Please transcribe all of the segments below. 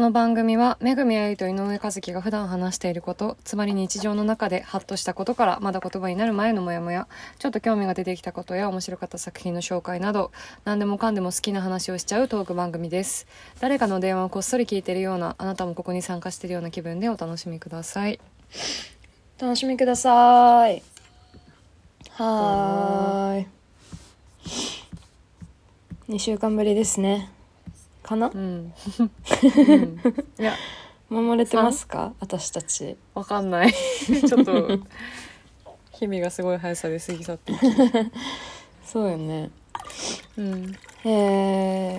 の番組はめぐみあゆと井上和樹が普段話していることつまり日常の中でハッとしたことからまだ言葉になる前のモヤモヤちょっと興味が出てきたことや面白かった作品の紹介など何でもかんでも好きな話をしちゃうトーク番組です。誰かの電話をこっそり聞いてるようなあなたもここに参加してるような気分でお楽しみください。楽しみください。はー。い。2週間ぶりですねかな？うん、うん、いや。守れてますか？私たち。わかんない。ちょっと日々がすごい速さで過ぎ去っていき。そうよね。うん。え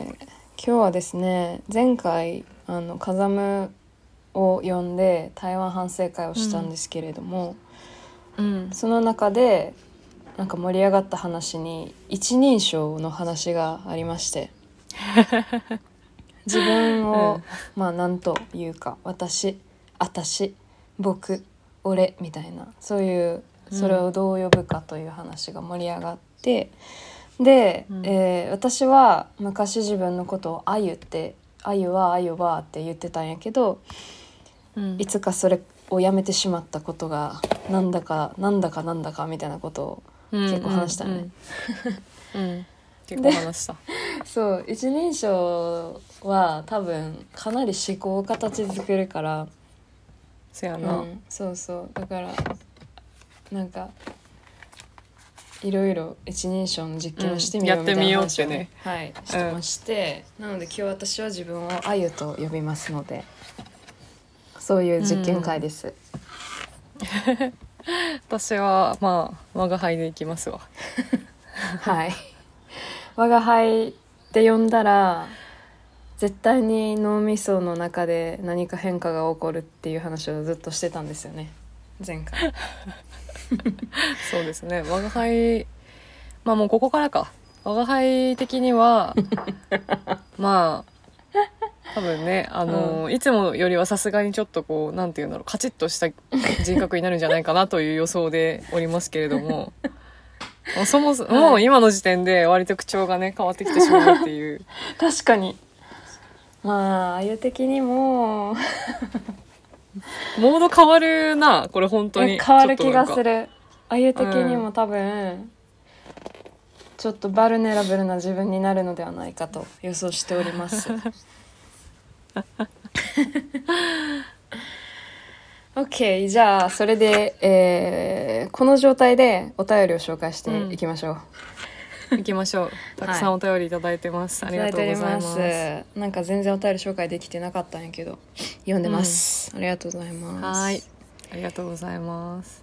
ー、今日はですね前回あの風ムを呼んで台湾反省会をしたんですけれども、うん。その中でなんか盛り上がった話に一人称の話がありまして 自分を、うん。まあ何というか私私僕俺みたいな。そういうそれをどう呼ぶかという話が盛り上がって、で、うん。えー私は昔自分のことを「あゆ」って「あゆはあゆは」って言ってたんやけどうん。いつかそれをやめてしまったことがなんだかなんだかなんだかみたいなことを結構話したね。うん、うん。うん結構話した。そう一人称は多分かなり思考を形作るから、うせやな、ん、そうそう。だからなんかいろいろ一人称の実験をしてみよううんみたいなやっ話をてみようってはいしてまして、なので今日私は自分をあゆと呼びますのでそういう実験会です。私はまあ我が輩でいきますわ。はい。我が輩って呼んだら絶対に脳みその中で何か変化が起こるっていう話をずっとしてたんですよね。前回。そうですね。我が輩まあもうここからか。我が輩的には まあ多分ねあの、いつもよりはさすがにちょっとこうなんていうんだろうカチッとした人格になるんじゃないかなという予想でおりますけれどもも うそもそも、もう今の時点で割と口調がね変わってきてしまうっていう。確かに。まああゆ的にも。モード変わるなこれ本当に。変わる気がする。るあゆ的にも多分、ちょっとバルネラブルな自分になるのではないかと予想しております OK じゃあそれで、えーこの状態でお便りを紹介していきましょう、行きましょう。たくさんお便りいただいてます、ありがとうございます。なんか全然お便り紹介できてなかったんやけど読んでます、ありがとうございます。はい。ありがとうございます。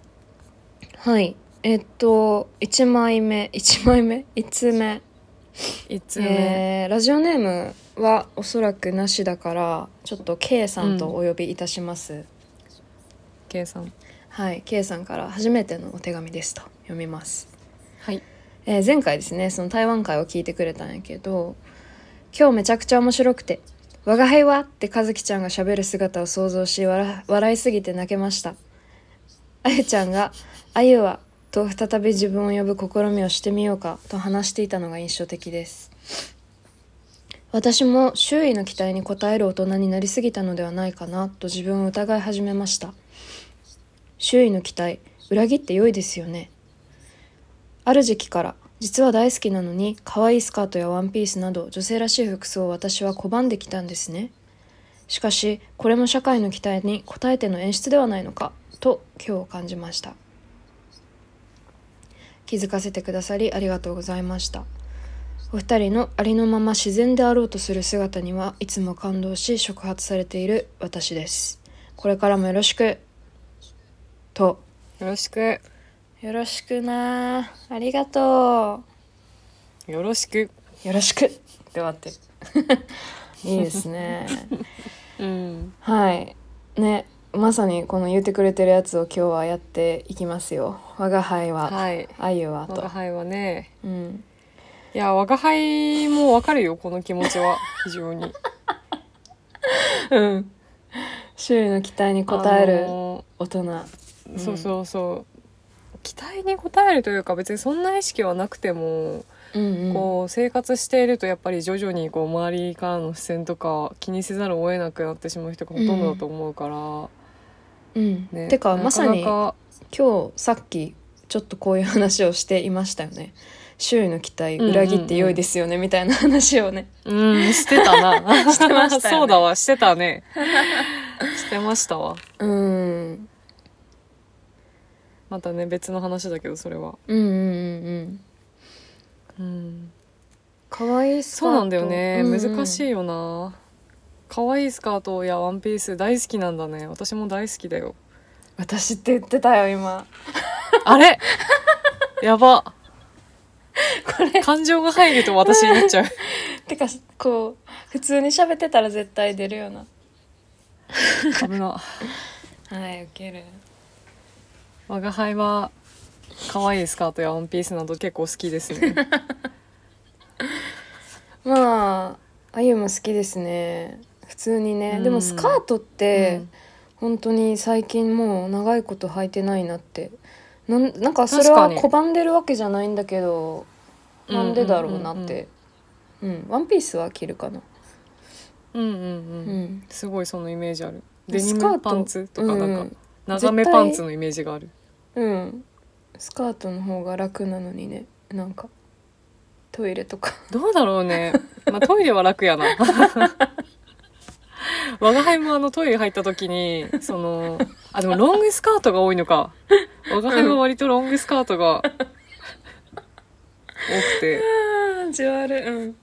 はい。えっと1枚目1枚目？1通目？1つ目、えーラジオネームはおそらくなしだからちょっと K さんとお呼びいたします、K さん。はい K さんから初めてのお手紙ですと。読みます。はい。えー前回ですねその台湾会を聞いてくれたんやけど今日めちゃくちゃ面白くて「我が輩は?」って和樹ちゃんがしゃべる姿を想像し笑笑いすぎて泣けました。あゆちゃんが「あゆは?」と再び自分を呼ぶ試みをしてみようかと話していたのが印象的です。私も周囲の期待に応える大人になりすぎたのではないかなと自分を疑い始めました周囲の期待裏切って良いですよね。ある時期から実は大好きなのに可愛いスカートやワンピースなど女性らしい服装を私は拒んできたんですね。しかしこれも社会の期待に応えての演出ではないのかと今日感じました。気づかせてくださりありがとうございました。お二人のありのまま自然であろうとする姿にはいつも感動し触発されている私です。これからもよろしく。と。よろしく。よろしくなありがとよろしく。うよろしく。って終わって。る いいですね。うん。はい。ねまさにこの言ってくれてるやつを今日はやっていきますよ。我が輩は、はい。あゆはと。我が輩はね。うん。いや我が輩もわかるよこの気持ちは。非常に。うん。周囲の期待に応えるあの大人、そうそうそう。期待に応えるというか別にそんな意識はなくても、うんうん、こう生活しているとやっぱり徐々にこう周りからの視線とか気にせざるを得なくなってしまう人がほとんどだと思うから、うん。ね。てかなまさにか今日さっきちょっとこういう話をしていましたよね。周囲の期待うんうんうん裏切って良いですよね、みたいな話をね。うんしてたな。してましたよね。そうだわしてたね。してましたわ。うんまたね別の話だけどそれは。うんうんうんうん。うん。可愛いスカートそうなんだよね、うんうん難しいよな。可愛いスカートやワンピース大好きなんだね。私も大好きだよ。私って言ってたよ今。あれ？やば。感情が入ると私になっちゃう。てかこう普通に喋ってたら絶対出るよな。危な。はいウケる我が輩は可愛いスカートやワンピースなど結構好きですね。まああゆも好きですね。普通にね、うん。でもスカートって、うん。本当に最近もう長いこと履いてないなって。なんなんかそれは確かに。拒んでるわけじゃないんだけどなんでだろうなって。うんワンピースは着るかな。うんうんううん、んすごいそのイメージある。デニスカートムパンツとかなんか、うん。長めパンツのイメージがあるうん。スカートの方が楽なのにね。なんかトイレとか。どうだろうね。まあトイレは楽やな。我が輩もあのトイレ入った時にそのあでもロングスカートが多いのか。我が輩は割とロングスカートが多くて。ああじわる。うん。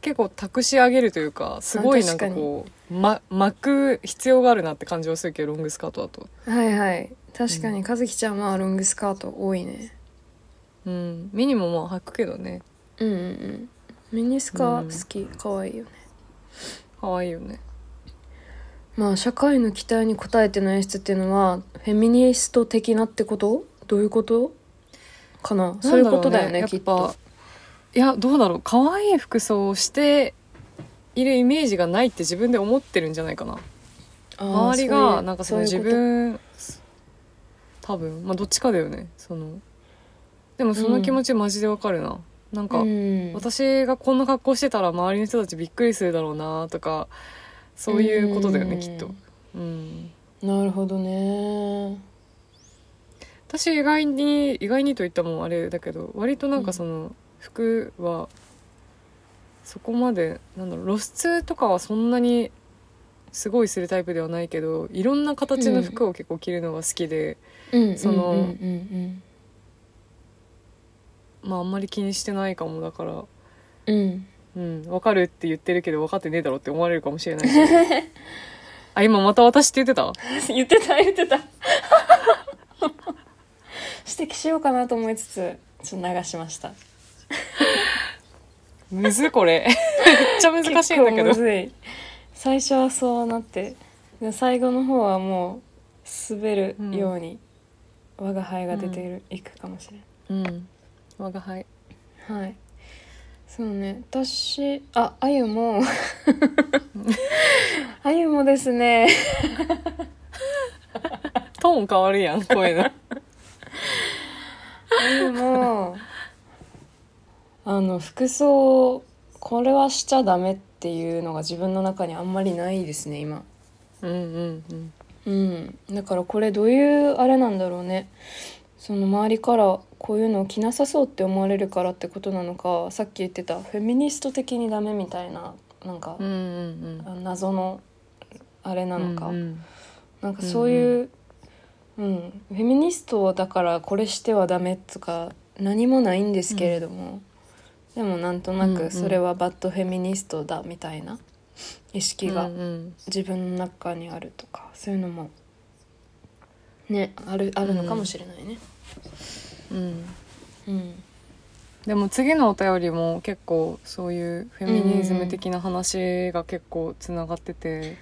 結構託し上げるというかすごいなんかこう、ま、巻く必要があるなって感じはするけどロングスカートだと。はいはい確かに和樹ちゃんはロングスカート多いね。うん。ミニもまあ履くけどね。うんうんうん。ミニスカ好き可愛いよね。可愛いよね。まあ社会の期待に応えての演出っていうのはフェミニスト的なってこと？どういうこと？かな？そういうことだよねきっと。いやどうだろう。可愛い服装をしているイメージがないって自分で思ってるんじゃないかな。周りがなんかその自分多分。まあどっちかだよね。その。でもその気持ちマジでわかるな、なんか、うん。私がこんな格好してたら周りの人たちびっくりするだろうなとかそういうことだよね、うん。きっと。うん。なるほどね。私意外に意外にと言ったもんあれだけど割となんかその服はそこまでなんだろう露出とかはそんなにすごいするタイプではないけどいろんな形の服を結構着るのが好きで、うんそのうんうんまああんまり気にしてないかもだから。うん。うん。うん分かるって言ってるけど分かってねえだろって思われるかもしれないけど あ今また私って言ってた？言ってた言ってた。指摘しようかなと思いつつちょっと流しました。むずこれ。めっちゃ難しいんだけど。最初はそうなってで最後の方はもう滑るように我が輩が出ている、いくかもしれん。うん。我が輩。はい。そうね。私ああゆも。あゆもですね。トーン変わるやん声のあゆもあの服装これはしちゃダメっていうのが自分の中にあんまりないですね今。うんうんうんうん。だからこれどういうあれなんだろうね。その周りからこういうのを着なさそうって思われるからってことなのかさっき言ってたフェミニスト的にダメみたいななんかうんうんうん。謎のあれなのか、うんうん。なんかそういう、うんフェミニストだからこれしてはダメとか何もないんですけれども、でもなんとなうんうん。くそれはバッドフェミニストだみたいな意識がうんうん。自分の中にあるとかそういうのもねあるあるのかもしれないね。うん。うん。でも次のお便りも結構そういうフェミニズム的な話が結構つながってて、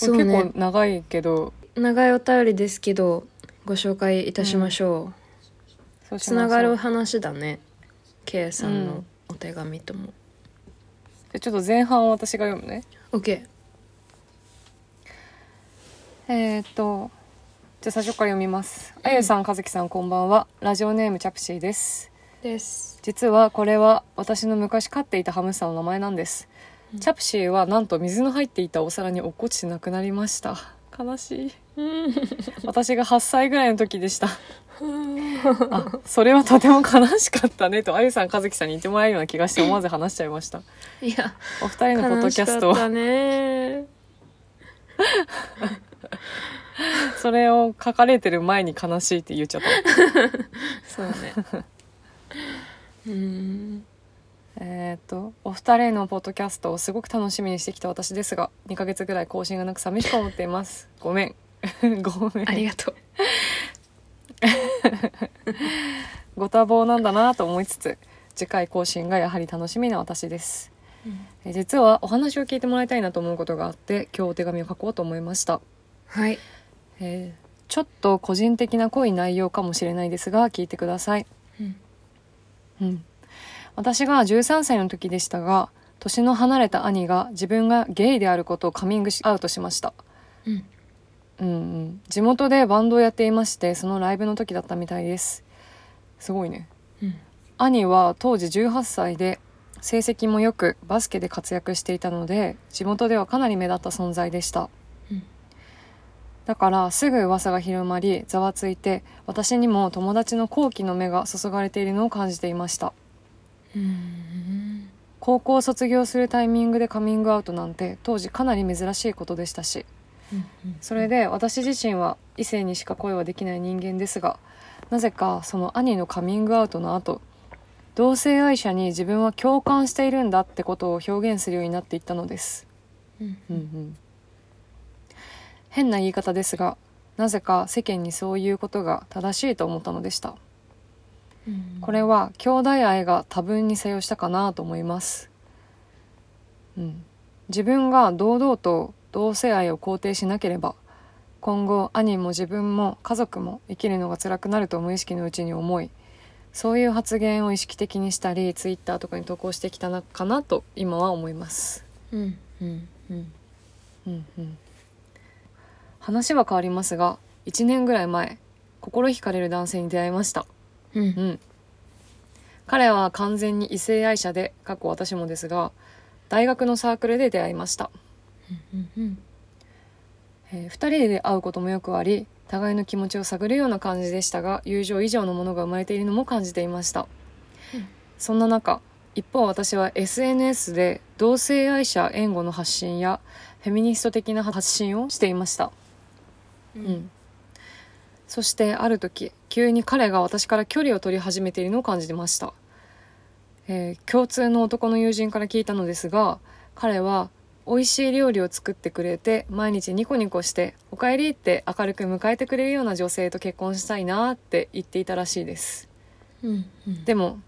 これ結構長いけど。長いお便りですけどご紹介いたしましょう。そうしつながる話だね。K さんのうんお手紙とも。でちょっと前半を私が読むね。OK。えー、っとじゃあ最初から読みます。あゆさん和樹さんこんばんは。ラジオネームチャプシーです。です。実はこれは私の昔飼っていたハムスターの名前なんです、チャプシーはなんと水の入っていたお皿に落っこちて亡くなりました。悲しい。私が8歳ぐらいの時でした。あそれはとても悲しかったねとあゆさん和樹さんに言ってもらえるような気がして思わず話しちゃいました。いやお二人のポッドキャスト悲しかったね それを書かれてる前に悲しいって言っちゃった。そうね。うん。えーっとお二人のポッドキャストをすごく楽しみにしてきた私ですが2ヶ月ぐらい更新がなく寂しく思っています。ごめん。ごめん。ありがとう。ご多忙なんだなと思いつつ次回更新がやはり楽しみな私です、え実はお話を聞いてもらいたいなと思うことがあって今日お手紙を書こうと思いました、はい。えーちょっと個人的な濃い内容かもしれないですが聞いてください。うん。うん、私が13歳の時でしたが年の離れた兄が自分がゲイであることをカミングアウトしました、うん。うんうん、地元でバンドをやっていましてそのライブの時だったみたいです。すごいね。うん。兄は当時18歳で成績も良くバスケで活躍していたので地元ではかなり目立った存在でした、うん。だからすぐ噂が広まりざわついて私にも友達の好奇の目が注がれているのを感じていました。うん。高校を卒業するタイミングでカミングアウトなんて当時かなり珍しいことでしたし。それで私自身は異性にしか恋はできない人間ですがなぜかその兄のカミングアウトの後同性愛者に自分は共感しているんだってことを表現するようになっていったのです、うん。うんうん、変な言い方ですがなぜか世間にそういうことが正しいと思ったのでした。うん。これは兄弟愛が多分に作用したかなと思います、うん、自分が堂々と同性愛を肯定しなければ今後兄も自分も家族も生きるのが辛くなると無意識のうちに思いそういう発言を意識的にしたりツイッターとかに投稿してきたのかなと今は思います、うん。うんうん。うんうん、話は変わりますが1年ぐらい前心惹かれる男性に出会いました。うん。うん、彼は完全に異性愛者で過去私もですが大学のサークルで出会いました、うんえ2人で会うこともよくあり互いの気持ちを探るような感じでしたが友情以上のものが生まれているのも感じていました、うん。そんな中一方私は SNS で同性愛者援護の発信やフェミニスト的な発信をしていました。ううん。そしてある時急に彼が私から距離を取り始めているのを感じてました、えー共通の男の友人から聞いたのですが彼は美味しい料理を作ってくれて毎日ニコニコして「おかえり」って明るく迎えてくれるような女性と結婚したいなって言っていたらしいです。うんうん。でも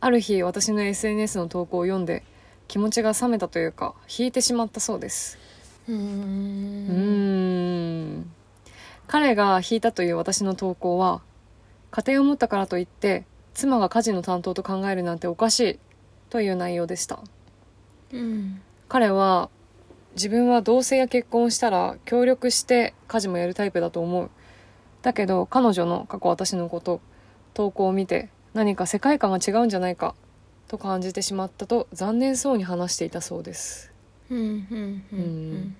ある日私の SNS の投稿を読んで気持ちが冷めたというか引いてしまったそうです。うん。彼が引いたという私の投稿は家庭を持ったからといって妻が家事の担当と考えるなんておかしいという内容でした。うん彼は自分は同性や結婚をしたら協力して家事もやるタイプだと思う。だけど彼女の過去私のこと投稿を見て何か世界観が違うんじゃないかと感じてしまったと残念そうに話していたそうです。うんうんうん。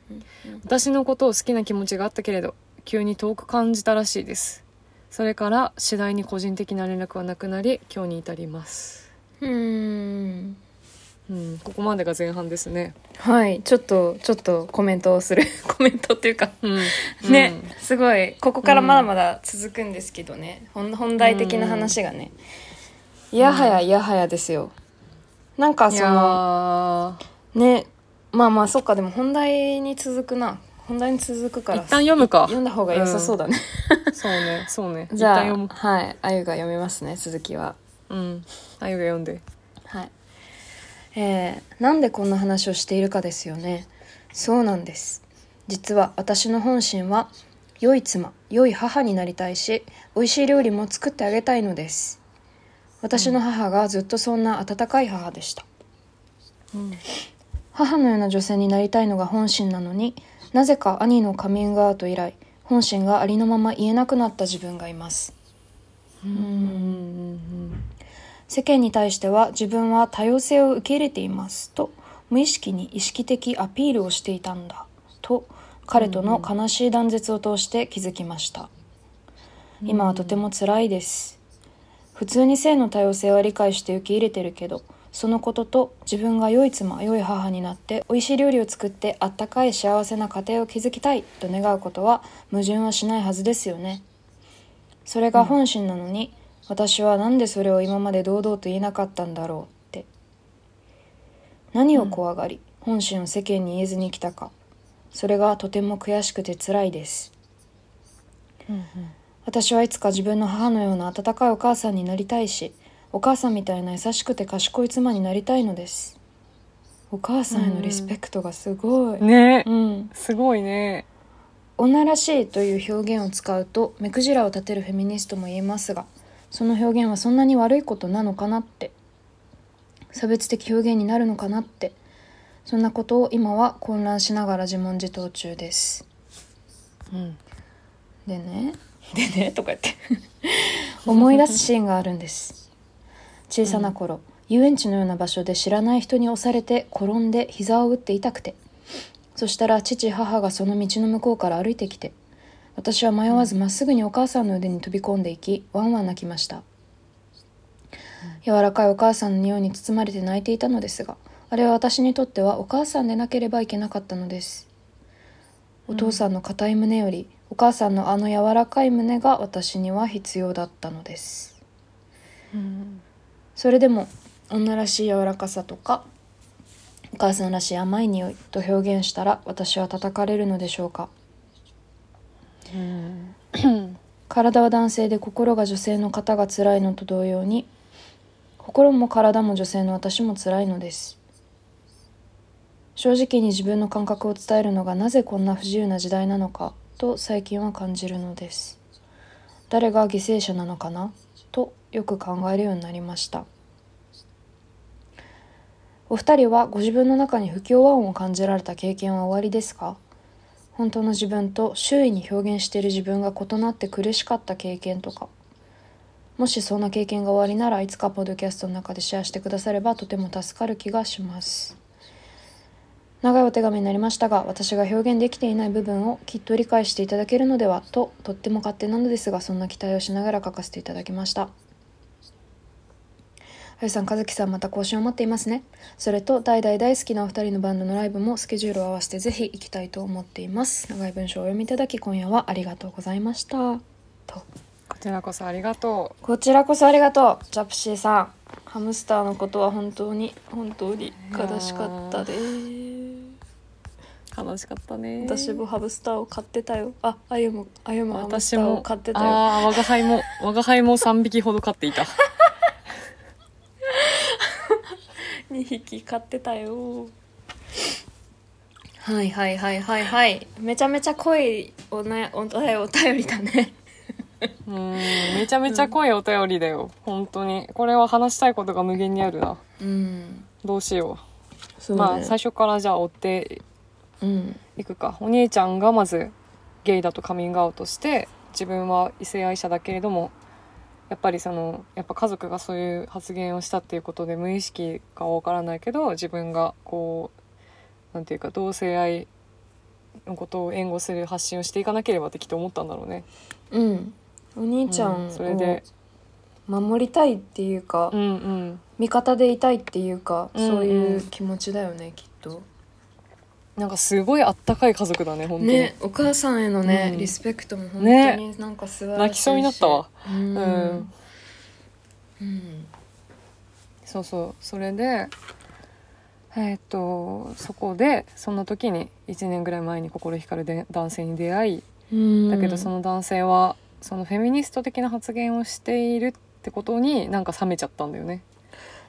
私のことを好きな気持ちがあったけれど急に遠く感じたらしいです。それから次第に個人的な連絡はなくなり今日に至ります。うんうんここまでが前半ですね。はいちょっとちょっとコメントをする。コメントっていうか。うんね、すごい。ここからまだまだ続くんですけどね、本本題的な話がね、いやはやいやはやですよ。なんかそのー。ねまあまあそっかでも本題に続くな。本題に続くから一旦読むか。読んだ方が良さそうだね、そうねそうね。じゃあはいあゆが読みますね続きは。うん。あゆが読んで。はいえーなんでこんな話をしているかですよね。そうなんです。実は私の本心は良い妻良い母になりたいし美味しい料理も作ってあげたいのです。私の母がずっとそんな温かい母でした。うん。母のような女性になりたいのが本心なのになぜか兄のカミングアウト以来本心がありのまま言えなくなった自分がいます。うんうん世間に対しては自分は多様性を受け入れています。と無意識に意識的アピールをしていたんだ。と彼との悲しい断絶を通して気づきました。今はとても辛いです。普通に性の多様性は理解して受け入れてるけどそのことと自分が良い妻良い母になって美味しい料理を作ってあったかい幸せな家庭を築きたいと願うことは矛盾はしないはずですよね。それが本心なのに、私はなんでそれを今まで堂々と言えなかったんだろうって。何を怖がり、本心を世間に言えずに来たか。それがとても悔しくて辛いです。うん私はいつか自分の母のような温かいお母さんになりたいしお母さんみたいな優しくて賢い妻になりたいのです。お母さんへのリスペクトがすごい、うん。ね。うん、すごいね。女らしいという表現を使うと目くじらを立てるフェミニストも言えますがその表現はそんなに悪いことなのかなって。差別的表現になるのかなって。そんなことを今は混乱しながら自問自答中です。うん。でね。でねとか言って。思い出すシーンがあるんです。小さな頃、遊園地のような場所で知らない人に押されて転んで膝を打って痛くて。そしたら父母がその道の向こうから歩いてきて私は迷わずまっすぐにお母さんの腕に飛び込んでいきワンワン泣きました。柔らかいお母さんの匂いに包まれて泣いていたのですがあれは私にとってはお母さんでなければいけなかったのです。お父さんの硬い胸よりお母さんのあの柔らかい胸が私には必要だったのです。うん。それでも女らしい柔らかさとかお母さんらしい甘い匂いと表現したら私は叩かれるのでしょうか体は男性で心が女性の方が辛いのと同様に心も体も女性の私も辛いのです。正直に自分の感覚を伝えるのがなぜこんな不自由な時代なのかと最近は感じるのです。誰が犠牲者なのかな？とよく考えるようになりました。お二人はご自分の中に不協和音を感じられた経験はおありですか？本当の自分と周囲に表現している自分が異なって苦しかった経験とか。もしそんな経験がおありならいつかポッドキャストの中でシェアしてくださればとても助かる気がします。長いお手紙になりましたが私が表現できていない部分をきっと理解していただけるのではととっても勝手なのですがそんな期待をしながら書かせていただきました。あゆさん、和樹さんまた更新を待っていますね。それと、大々大好きなお二人のバンドのライブもスケジュールを合わせてぜひ行きたいと思っています。長い文章をお読みいただき、今夜はありがとうございました。と。こちらこそありがとこちらこそありがとう。ジャプシーさん。ハムスターのことは本当に、本当に悲しかったです。う悲しかったね私もハムスターを飼ってたよ。あ、あゆも、あゆもハムスターを私も飼ってたよ。ああ我が輩も我が輩も3匹ほど飼っていた2匹飼ってたよ。はいはいはいはいはい。めちゃめちゃ濃いお,、ね、おおお便りだね。うんめちゃめちゃ濃いお便りだよ。本当に。これは話したいことが無限にあるな。うん。どうしよそううまあ最初からじゃあ追ってうん。いくか。お兄ちゃんがまずゲイだとカミングアウトして自分は異性愛者だけれどもやっぱりそのやっぱ家族がそういう発言をしたっていうことで無意識かわからないけど自分がこうなんていうか同性愛のことを援護する発信をしていかなければってきっと思ったんだろうね。うん。お兄ちゃんうんそれでを守りたいっていうか、うんうん。味方でいたいっていうか、そういう気持ちだよねきっとなんかすごいあったかい家族だね本当に、ねお母さんへのね、うん。リスペクトも本当ね。になんか素晴らしいし。泣きそうになったわ。うん、うん。うん。そうそう。それでえーっとそこでそんな時に1年ぐらい前に心惹かれる男性に出会いうん。だけどその男性はそのフェミニスト的な発言をしているってことになんか冷めちゃったんだよね。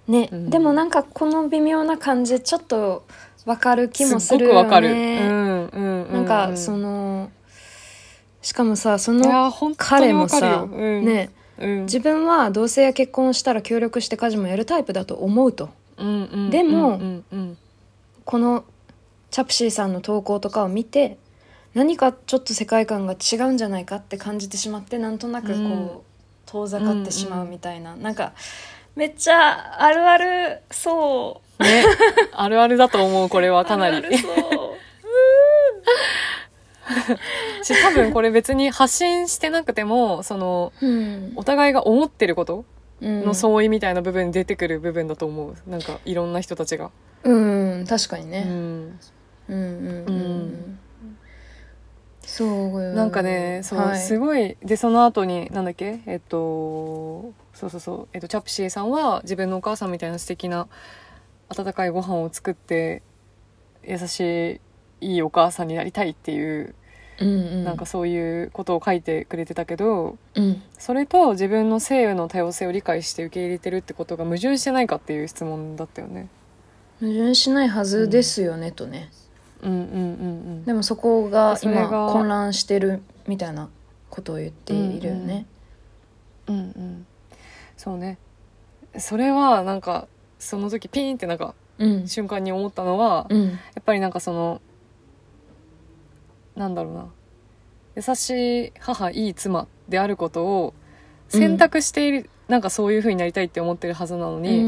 ね、うん。でもなんかこの微妙な感じちょっとわかる気もするよね。わかる。うんうんうん、うん。なんかそのしかもさそいの彼もさ、うん、ねうん、自分は同性や結婚をしたら協力して家事もやるタイプだと思うと。うんうんでもうんうん。このチャプシーさんの投稿とかを見て何かちょっと世界観が違うんじゃないかって感じてしまってなんとなくこう、うん。遠ざかってしまうみたいな、なんかめっちゃあるあるそうね。あるあるだと思うこれはかなり。あるあるし多分これ別に発信してなくてもそのうん。お互いが思ってることうん。の相違みたいな部分に出てくる部分だと思う。なんかいろんな人たちが、うん確かにうね、ん、うん、うんうんうん。うん。そうよ。なんかねそう、はい、すごいでその後になんだっけ？えっとそうそうそう、えっと、チャプシーさんは自分のお母さんみたいな素敵な温かいご飯を作って優しいいいお母さんになりたいっていう、うんうん、なんかそういうことを書いてくれてたけどうんそれと自分の性の多様性を理解して受け入れてるってことが矛盾してないかっていう質問だったよね。矛盾しないはずですよね、とねうんうんうんでもそこが今混乱してるみたいなことを言っているよね、うん。うんうん。そうね。それはなんかその時ピーンってなんかうん。瞬間に思ったのは、うん。やっぱりなんかそのなんだろうな。優しい母いい妻であることを選択している、なんかそういう風になりたいって思ってるはずなのに、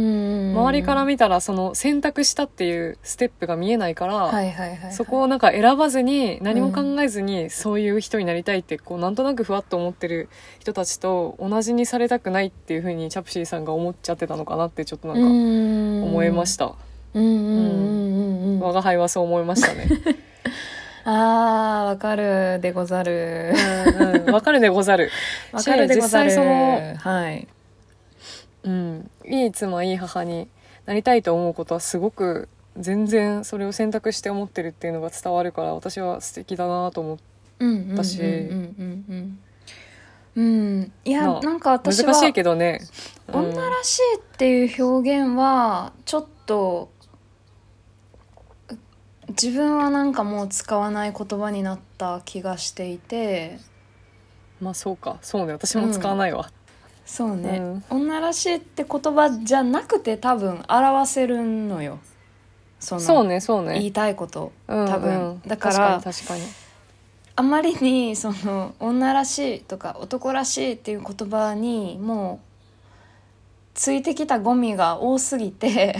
周りから見たらその選択したっていうステップが見えないから、そこをなんか選ばずに何も考えずにそういう人になりたいってこうなんとなくふわっと思ってる人たちと同じにされたくないっていう風にチャプシーさんが思っちゃってたのかなってちょっとなんか思思いました、うんうんうんうんうん我が輩はそう思いましたね。あーわかるでござる。うんうん。わかるでござる。わかるでござる。実際そのはいうん、いい妻いい母になりたいと思うことはすごく全然それを選択して思ってるっていうのが伝わるから私は素敵だなと思って。うんうんいやなんか私は難しいけどね、うん。女らしいっていう表現はちょっと自分はなん。かもう使わない言葉になった気がしていてまあそうかそうね私も使わないわ、そうね、うん。女らしいって言葉じゃなくて多分表せるのよ。そのそうねそうね。言いたいこと。うん多分。うんだから確かに確かに。あまりにその女らしいとか男らしいっていう言葉にもうついてきたゴミが多すぎて。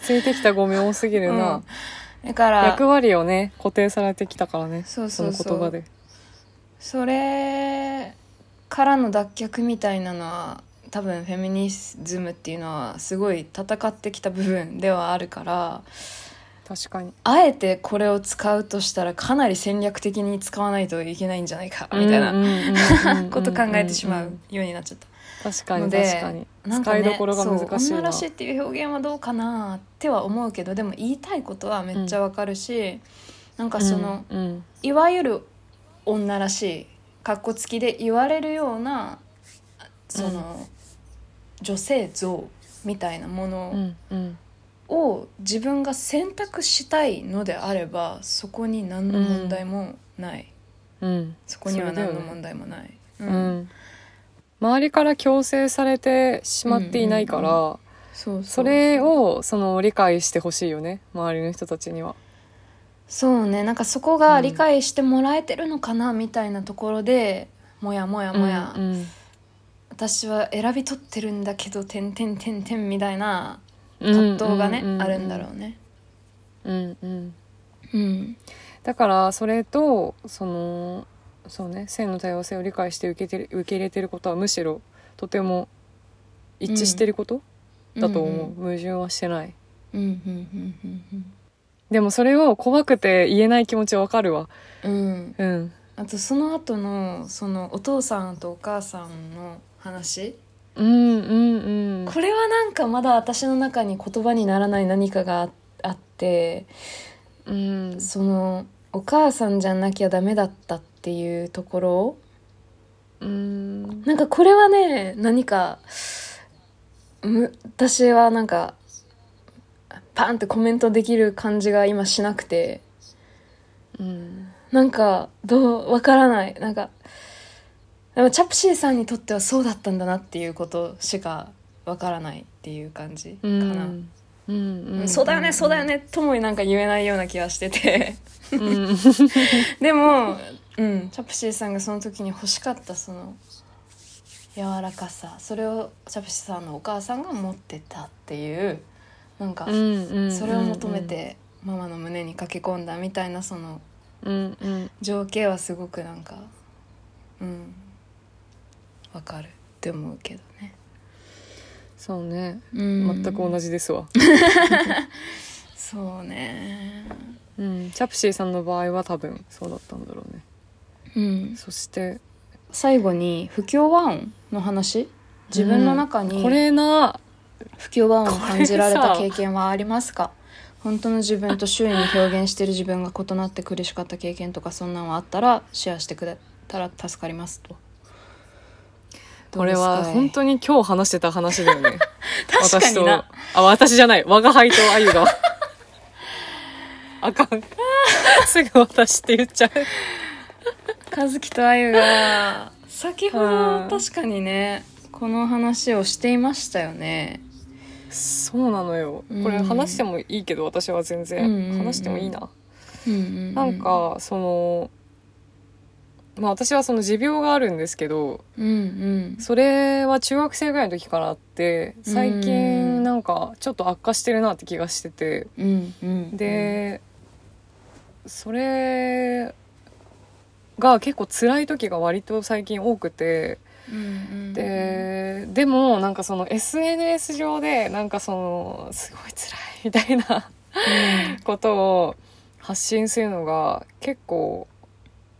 ついてきたゴミ多すぎるな、うん。だから役割をね固定されてきたからねそうそうそう。の言葉で。それからの脱却みたいなのは多分フェミニズムっていうのはすごい戦ってきた部分ではあるから確かに。あえてこれを使うとしたらかなり戦略的に使わないといけないんじゃないかみたいなな こと考えてしまうようになっちゃった。確かにので確かに。なんかね使いどころが難しいらしいっていう表現はどうかな。っては思うけどでも言いたいことはめっちゃわかるし、なんかその、うんうんいわゆる女らしいかっこつきで言われるようなその、女性像みたいなもうのを自分が選択したいのであればそこに何の問題もない、うん。そこには何の問題もない。ううん。周りから強制されてしまっていないから、それをその理解してほしいよね。周りの人たちには。そうね。なんかそこが理解してもらえてるのかなみたいなところで、もやもやもや、うんうん。私は選び取ってるんだけど「てんてんてんてん」みたいな葛藤がね、うううあるんだろうね。うんうん。うん。だからそれとそのそうね性の多様性を理解して受けてる受け入れてることはむしろとても一致してること、だと思う、矛盾はしてない。うんうんうんうんでもそれを怖くて言えない気持ちはわかるわ。うん。うん。うんあとその後のそのお父さんとお母さんの話。うんうんうん。これはなんかまだ私の中に言葉にならない何かがああってうん。そのお母さんじゃなきゃダメだったっていうところうん。なんかこれはね何かむ私はなんかパンってコメントできる感じが今しなくて。うん。なんかどうわからない。なんかでもチャプシーさんにとってはそうだったんだなっていうことしかわからないっていう感じかうん。な、うん。うん。そうだよねそうだよねともなんか言えないような気がしてて。うん。でも、うん、チャプシーさんがその時に欲しかったその柔らかさそれをチャプシーさんのお母さんが持ってたっていうなんか、うんそれを求めてママの胸に駆け込んだみたいなその情景はすごくなんかうん。わかる。って思うけどね、そうね。うん、全く同じですわ、そうね。うん、チャプシーさんの場合は多分そうだったんだろうね。うん。そして最後に不協和音の話？自分の中に、うん。これな不協和音を感じられた経験はありますか？本当の自分と周囲に表現してる自分が異なって苦しかった経験とかそんなんはあったらシェアしてくれたら助かりますと。これは本当にに今日話してた話だよね。確か私とあ私じゃない。我が輩とあゆが。あかん。すぐ私って言っちゃう。和樹とあゆが。先ほうん。ど確かにねこの話をしていましたよねそうなのよ。これうん話してもいいけど私は全然。話してもいいな、うんうんなんかそのまあ私はその持病があるんですけどうんうん。それは中学生ぐらいの時からあって最うん近なんかちょっと悪化してるなって気がしてて。うんうん。でそれが結構辛い時が割と最近多くてうんうんででもなんかその SNS 上でなんかそのすごい辛いみたいなことを発信するのが結構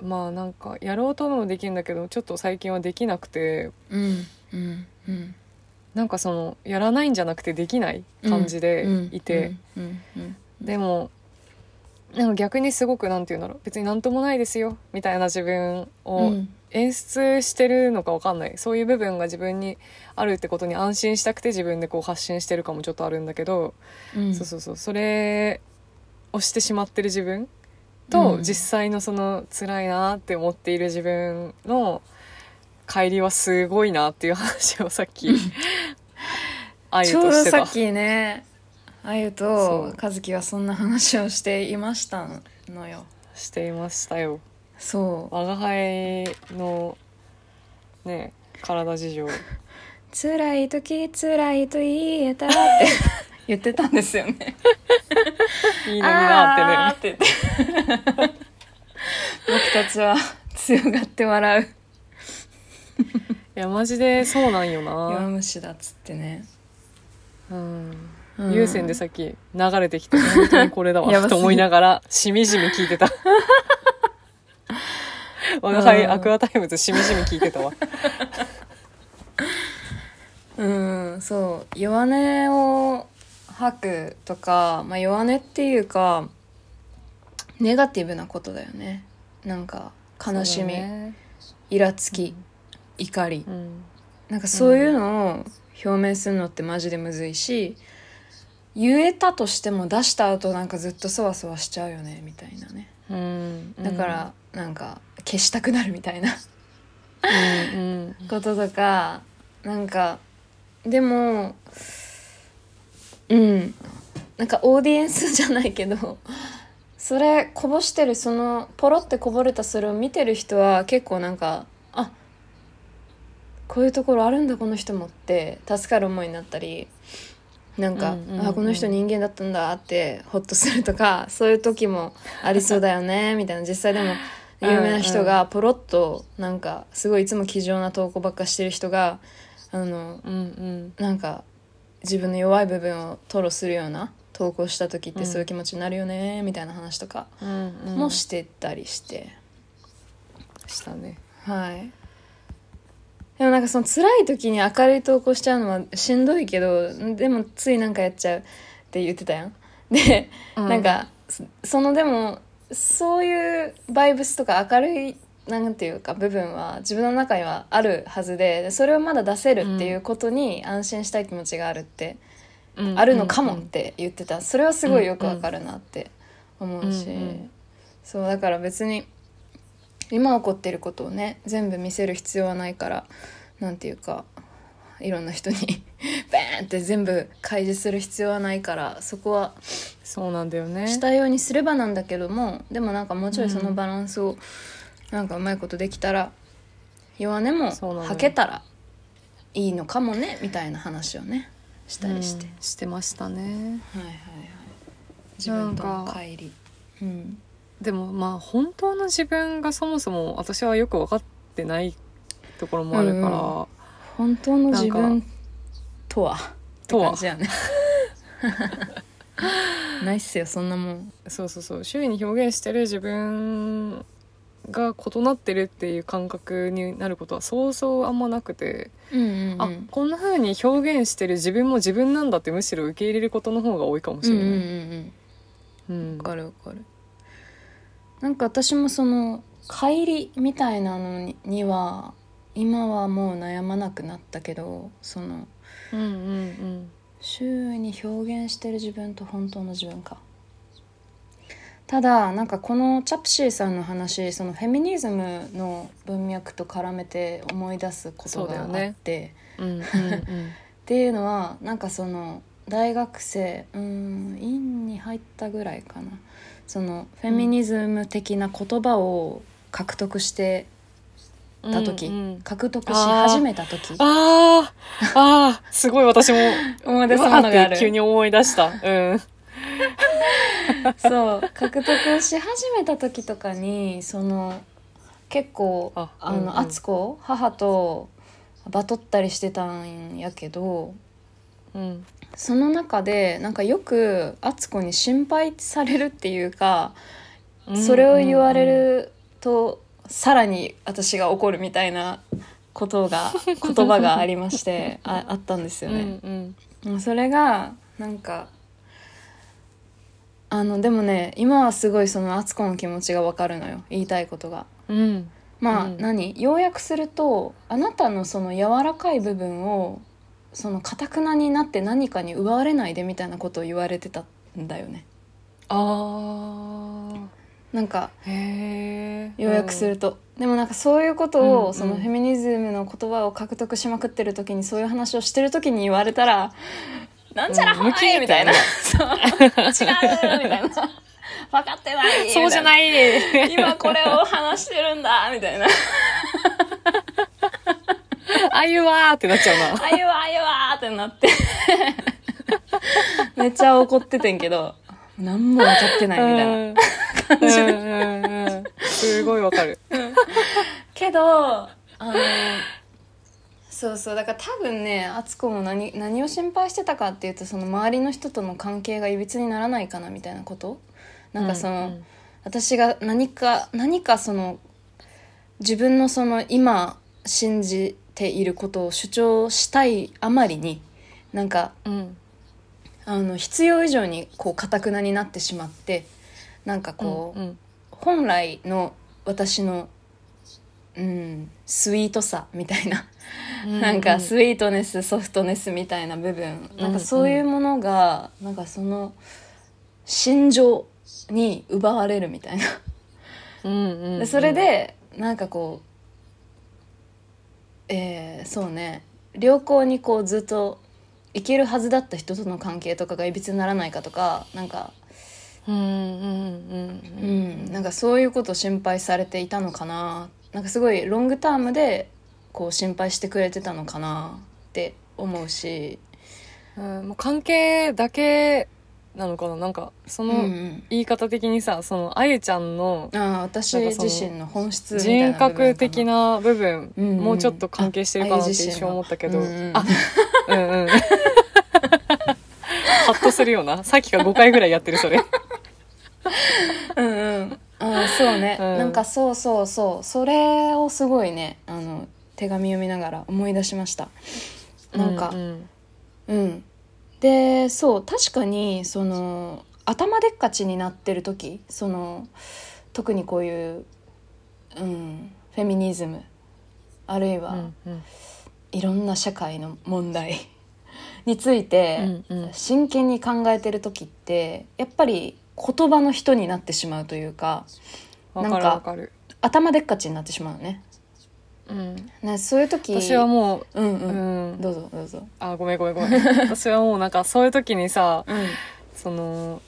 まあなんかやろうともできるんだけどちょっと最近はできなくて。うんうんうんなんかそのやらないんじゃなくてできない感じでいて、でもなんか逆にすごくなんて言うんだろう。別になんともないですよみたいな自分うをん演出してるのかわかんない。そういう部分が自分にあるってことに安心したくて自分でこう発信してるかもちょっとあるんだけど、うん。そうそうそう。それをしてしまってる自分と、うん。実際のその辛いなって思っている自分の乖離はすごいなっていう話をさっき あゆちょうとしてた。どさっきねあゆと和樹はそんな話をしていましたのよ。していましたよそう。我が輩のね体事情。辛い時辛いと言えたらって。言ってたんですよね。いいのになってね僕たちは強がって笑う。いやマジでそうなんよ弱な虫だっつってね。うん。うん。有線でさっき流れてきて本当にこれだわ と思いながらしみじみ聞いてた我が輩うんアクアタイムズしみじみ聞いてたわ。うんそう。弱音を吐くとか、まあ、弱音っていうかネガティブなことだよね。なんか悲しみ、ね。イラつき、怒り。うん。なんかそういうのを表明するのってマジでむずいし言えたとしても出した後なんかずっとそわそわしちゃうよねみたいなね。うん。だからなんか消したくなるみたいな。うんうん。こととかなんかでもうん。なんかオーディエンスじゃないけどそれこぼしてるそのポロってこぼれたそれを見てる人は結構なんかあこういうところあるんだこの人もって助かる思いになったりなんか、うんうんうんあこの人人間だったんだってホッとするとかそういう時もありそうだよねみたいな。実際でも有名な人がポロッとなんかすごいいつも気丈な投稿ばっかしてる人があのうんうん。なんか自分の弱い部分を吐露するような投稿した時ってそういう気持ちになるよねみたいな話とかもしてたりして、したね。はい。でもなんかその辛い時に明るい投稿しちゃうのはしんどいけどでもついなんかやっちゃうって言ってたやん。で、うん。なんかそそのでもそういうバイブスとか明るいなんていうか部分は自分の中にはあるはずででそれをまだ出せるっていうことに安心したい気持ちがあるって、うん。あるのかもって言ってた。それはすごいよくわかるなって思うし、うんうんそうだから別に今起こってることをね全部見せる必要はないからなんていうかいろんな人に バーンって全部開示する必要はないからそこはそうなんだよね。したようにすればなんだけどもでもなんかもうちょいそのバランスをなんかうまいことできたら弱音も吐けたらいいのかもねみたいな話をねしたりして、うんしてましたね。はいはいはい。自分とのなんか乖離。うん。でもまあ本当の自分がそもそも私はよく分かってないところもあるから、うん。う本当の自な分とは？とは。じやね。ないっすよそんなもん。そうそうそう。周囲に表現してる自分が異なってるっていう感覚になることはそうそうあんまなくて、うんうんうん。あこんな風に表現してる自分も自分なんだってむしろ受け入れることの方が多いかもしうんうんれない。うん。うん。わかるわかる。なんか私もその帰りみたいなのにには今はもう悩まなくなったけどそのうんうん周囲に表現してる自分と本当の自分か。ただなんかこのチャプシーさんの話そのフェミニズムの文脈と絡めて思い出すことがあって、うんうんうん。っていうのはなんかその大学生うん院に入ったぐらいかな。そのフェミニズム的な言葉を獲得してうんた時、うんうん。獲得し始めた時。あー。あー。すごい私も 思い出すわーものが急に思い出した。うん。そう。獲得し始めた時とかにその結構ああうんうん。の敦子母とバトったりしてたんやけどうん。その中でなんかよく敦子に心配されるっていうか、それを言われるとさらに私が怒るみたいなことが 言葉がありましてああったんですようんね。うんうんそれがなんかあのでもね今はすごいその敦子の気持ちがわかるのよ言いたいことが。うんまあ、うん何？要約するとあなたのその柔らかい部分をそのかたくなになって何かに奪われないでみたいなことを言われてたんだよね。あなんか要約すると、でもなんかそういうことうんうん。をそのフェミニズムの言葉を獲得しまくってる時にそういう話をしてる時に言われたら「なんちゃらほうん無気い!」みたいな「そう。違う!」みたいな「分かってない! 」そうじゃない。い今これを話してるんだみたいな。あゆわーってなっちゃうな。あゆわあゆわってなって。めっちゃ怒っててんけど何も分かってないみたいな。うん。うんうんうん。すごいわかる。けどあのそうそうだから多分ね敦子も何何を心配してたかっていうとその周りの人との関係がいびつにならないかなみたいなこと？なんかその、うんうん。私が何か何かその自分のその今信じていることを主張したいあまりになんかうんあの必要以上にこうかたくなになってしまってなんかこう、うん本来の私のうんスイートさみたいな、うんなんかスイートネスソフトネスみたいな部分、なんかそういうものがなんかその心情に奪われるみたいな。うんうん。でそれでなんかこうえーそうね。良好にこうずっと生きるはずだった人との関係とかがいびつにならないかとかなんかうんうんうんうんなんかそういうことを心配されていたのかな。なんかすごいロングタームでこう心配してくれてたのかなって思うし、うんもう関係だけなのかな。なんかそうんうのん。言い方的にさそのあゆちゃんのああ私自身の本質みたいな人格的なな部分うんうんもうちょっと関係してるかなって一瞬思ったけど、ああゆ自身あうんうん。ハッとするような。さっきから5回ぐらいやってるそれ。うんうん。ああそうね、うん。なんかそうそうそう。それをすごいねあの手紙読みながら思い出しました。なんか。うん。うん、でそう確かにその頭でっかちになってる時その特にこういう、うん、フェミニズムあるいは、うんうんいろんな社会の問題 についてうんうん。真剣に考えてる時ってやっぱり言葉の人になってしまうというかわかるなんかわかる。頭でっかちになってしまうのね。うん、ねそういう時私はもう、うんううん、ん、どうぞどうぞ。あごめんごめんごめん。私はもうなんかそういう時にさうん。その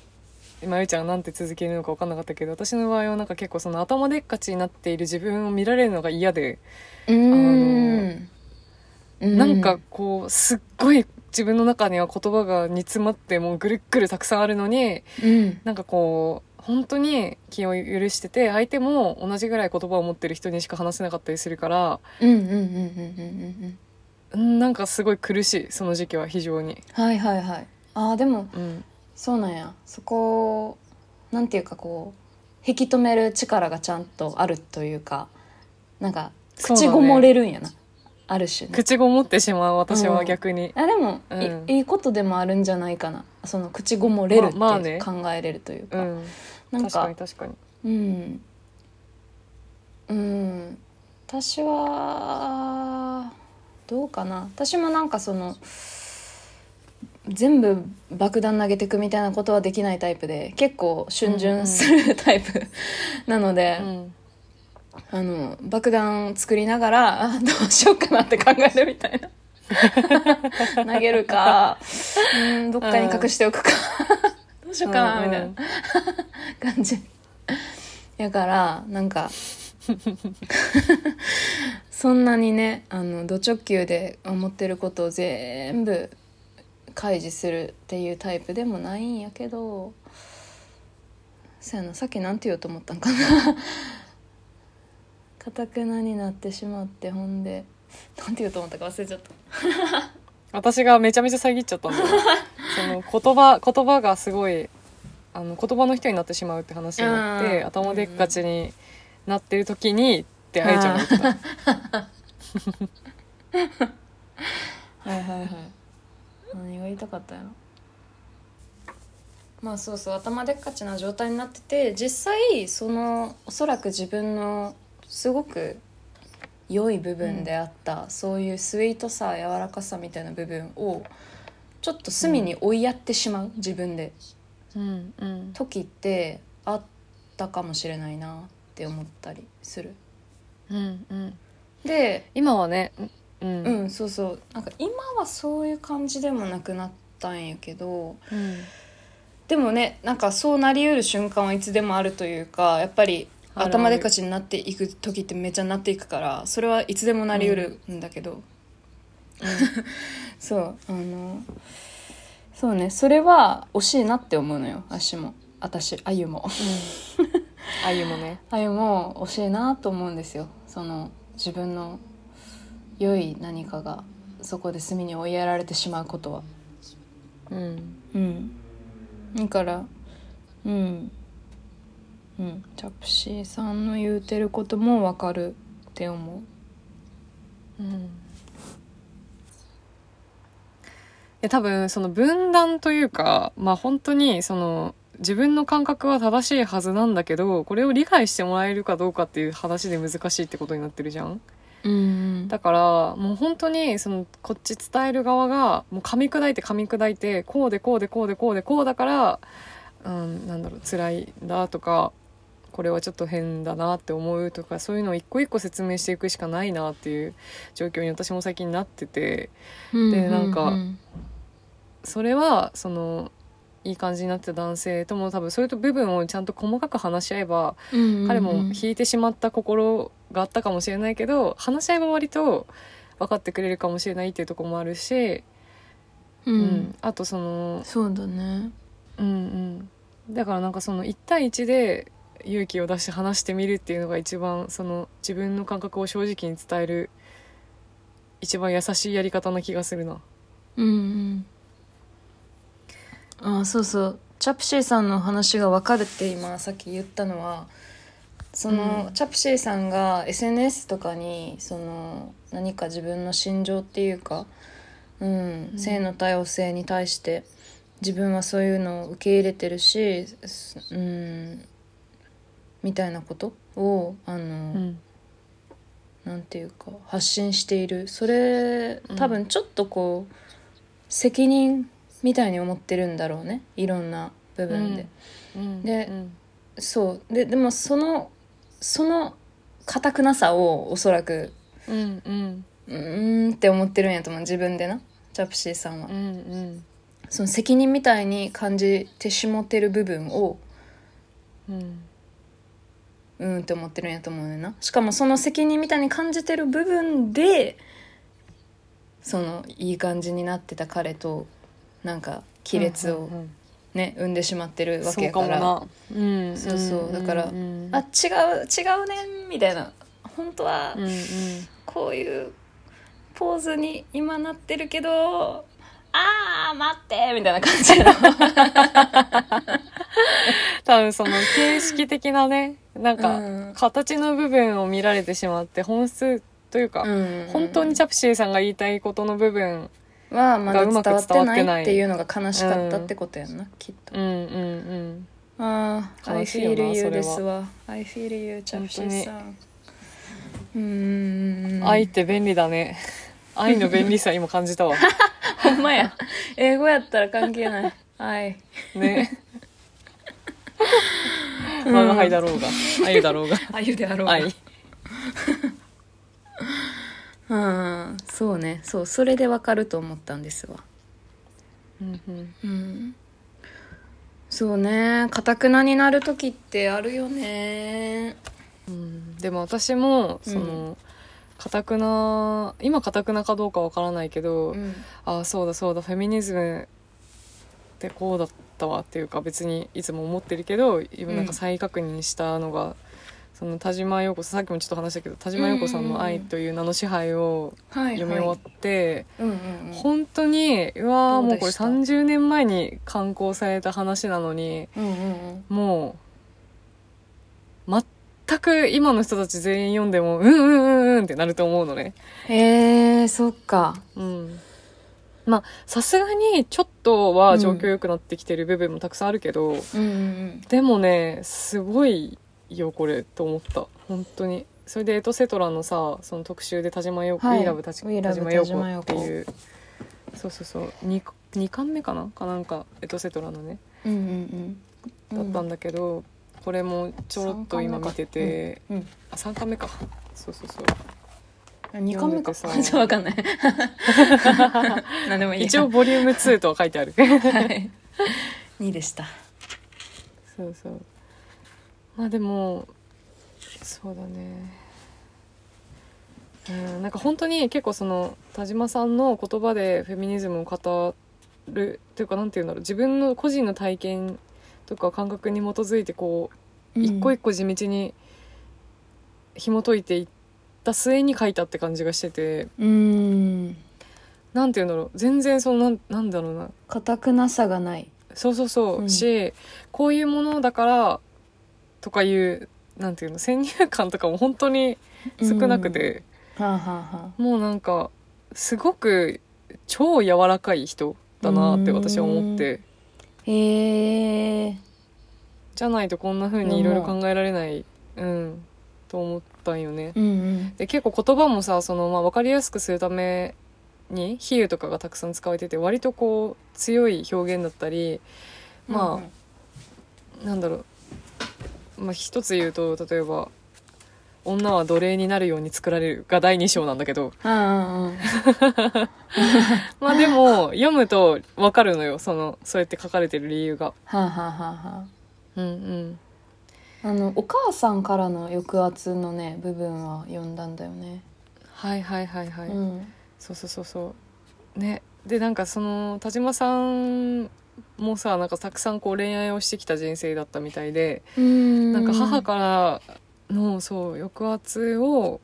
今ゆうちゃんがなんて続けるのか分かんなかったけど私の場合はなんか結構その頭でっかちになっている自分を見られるのが嫌で、うーんなんかこうすっごい自分の中には言葉が煮詰まってもうぐるっぐるたくさんあるのにうん。なんかこう本当に気を許してて相手も同じぐらい言葉を持ってる人にしか話せなかったりするからなんかすごい苦しいその時期は非常に。はいはいはい。あーでもうん。そうなんや。そこなんていうかこう引き止める力がちゃんとあるというかなんか口ごもれるんやな、ある種ね。口ごもってしまう私はうん。逆に、あでも、いうん。いいことでもあるんじゃないかな。その口ごもれるって考えれるというか、うん、なん確か確かに。うん。うん。私はどうかな。私もなんかその全部爆弾投げてくみたいなことはできないタイプで結構逡巡するタイプなので、うんあの爆弾作りながらあどうしようかなって考えるみたいな。投げるかうんどっかに隠しておくか。どうしようかなみたいな。感じ。やからなんかそんなにねあのド直球で思ってることを全部開示するっていうタイプでもないんやけどそやなさっきなんて言おうと思ったんかなかたくなになってしまってほんでなんて言おうと思ったか忘れちゃった。私がめちゃめちゃ遮っちゃったんだよ。その言葉言葉がすごいあの言葉の人になってしまうって話になってうん。頭でっかちになってる時にってあいちゃんが言ってた。はいはいはい。何が言いたかったんやろ。まあそうそう頭でっかちな状態になってて実際そのおそらく自分のすごく良い部分であった、そういうスイートさ柔らかさみたいな部分をちょっと隅に追いやってしまう自分で。うんうん。時ってあったかもしれないなって思ったりする。うんうん。で今はねうん。う、んそうそう。なんか今はそういう感じでもなくなったんやけどうん。でもねなんかそうなりうる瞬間はいつでもあるというかやっぱり頭でっかちになっていく時ってめっちゃなっていくからそれはいつでもなりうるんだけど、そうあのそうねそれは惜しいなって思うのよ私も。私あゆも。あゆもね。あゆも惜しいなと思うんですよ。その自分の良い何かがそこで隅に追いやられてしまうことは。うん。うん。だからうんうん。チャプシーさんの言うてることもわかるって思う。うん。で多分その分断というかまあ本当にその自分の感覚は正しいはずなんだけどこれを理解してもらえるかどうかっていう話で難しいってことになってるじゃんうん。だからもう本当にそのこっち伝える側がもう噛み砕いて噛み砕いてこうでこうでこうでこうでこうだから、うん、なんだろう辛いんだとかこれはちょっと変だなって思うとかそういうのを一個一個説明していくしかないなっていう状況に私も最近なってて。でなんかそれはそのいい感じになってた男性とも多分そういう部分をちゃんと細かく話し合えば彼も引いてしまった心があったかもしれないけど話し合えば割と分かってくれるかもしれないっていうところもあるし、ううん。んあとそのそうだね。うんうん。だからなんかその1対1で勇気を出して話してみるっていうのが一番その自分の感覚を正直に伝える一番優しいやり方な気がするな。うんうん。あそうそう。チャプシーさんの話が分かるって今さっき言ったのはその、うん。チャプシーさんが SNS とかにその何か自分の心情っていうか、うんうん。性の多様性に対して自分はそういうのを受け入れてるし、すうん、みたいなことをあの、うん。なんていうか発信している。それうん。多分ちょっとこう、責任みたいに思ってるんだろうね。いろんな部分で。うん。でうん。そう。ででもそのその固くなさをおそらくうんうん。うーんって思ってるんやと思う。自分でな。チャプシーさんは、うんうん。その責任みたいに感じてしもてる部分をうんうーんって思ってるんやと思うねんな。しかもその責任みたいに感じてる部分でそのいい感じになってた彼となんか亀裂をね、生んでしまってるわけやから。な。うんそうそう。だからうんあ違う違うねんみたいな。本当はこういうポーズに今なってるけどあー待ってみたいな感じの。多分その形式的なねなんうん。か形の部分を見られてしまって本質というか、本当にチャプシーさんが言いたいことの部分はまだ伝わってないってい。うのが悲しかったってことやんな、きっと。うん。うんうんああ I feel you ですわ I feel you チャプシーさんうーん。愛って便利だね愛の便利さ今感じたわ。ほんまや。英語やったら関係ない。愛ね。我が輩だろうが愛だろうが。あゆであろうが。愛。うん。そうね。そうそれでわかると思ったんですわ。うんうん。うん。そうね。かたくなになる時ってあるよね。うん。でも私もうん。そのかたくな今かたくなかどうかわからないけど、うん。ああそうだそうだフェミニズムってこうだったわっていうか別にいつも思ってるけど今なんか再確認したのが、その田島陽子さんさっきもちょっと話したけど田島陽子さんの「愛という名の支配」をはい読み終わって、うんうんうん。本当にうわーもうこれどうでした30年前に刊行された話なのにうんうんうん。もう全く今の人たち全員読んでもうんうんうんうんってなると思うのね。へえそっか。うん、まあさすがにちょっとは状況良くなってきてる部分もたくさんあるけど、うんうんでもねすごいよこれと思った。本当に。それでエトセトラのさその特集で田島陽子、はい。田 We Love 島陽田島陽子。子っていう。そうそうそう。2, 二巻目かな？かなんかエトセトラのね。うんうんうん。だったんだけど、これもちょろっと今見てて、うん。あ3巻目か。そうそうそう。あ二巻目か。さ ちょっとわかんない。何でもいいや。一応ボリューム2とは書いてある。はい。2でした。そうそう。まあでもそうだね。うんなんか本当に結構その田島さんの言葉でフェミニズムを語るというかなんていうんだろう。自分の個人の体験とか感覚に基づいてこう一個一個地道に紐解いていった末に書いたって感じがしてて。うん。なんていうんだろう。全然そのなんなんだろうな。固くなさがない。そうそうそう、うん。しこういうものだからとかいうなんていうの先入観とかも本当に少なくて、はあはあはもうなんかすごく超柔らかい人だなって私は思って。あへえじゃないとこんな風にいろいろ考えられない。うん。と思ったんよね。うんうん。で結構言葉もさその、まあ、分かりやすくするために比喩とかがたくさん使われてて割とこう強い表現だったりまあ、なんだろう、まあ、一つ言うと例えば「女は奴隷になるように作られる」が第2章なんだけど。ああまあでも読むと分かるのよそのそうやって書かれてる理由が。はあはあはあはうんうん。ああのお母さんからの抑圧のね部分は読んだんだよね、はいはいはいはい、うん。そうそうそうそう。ね。でなんかその田島さんもさなんかたくさんこう恋愛をしてきた人生だったみたいでうん。なんか母からのそう抑圧を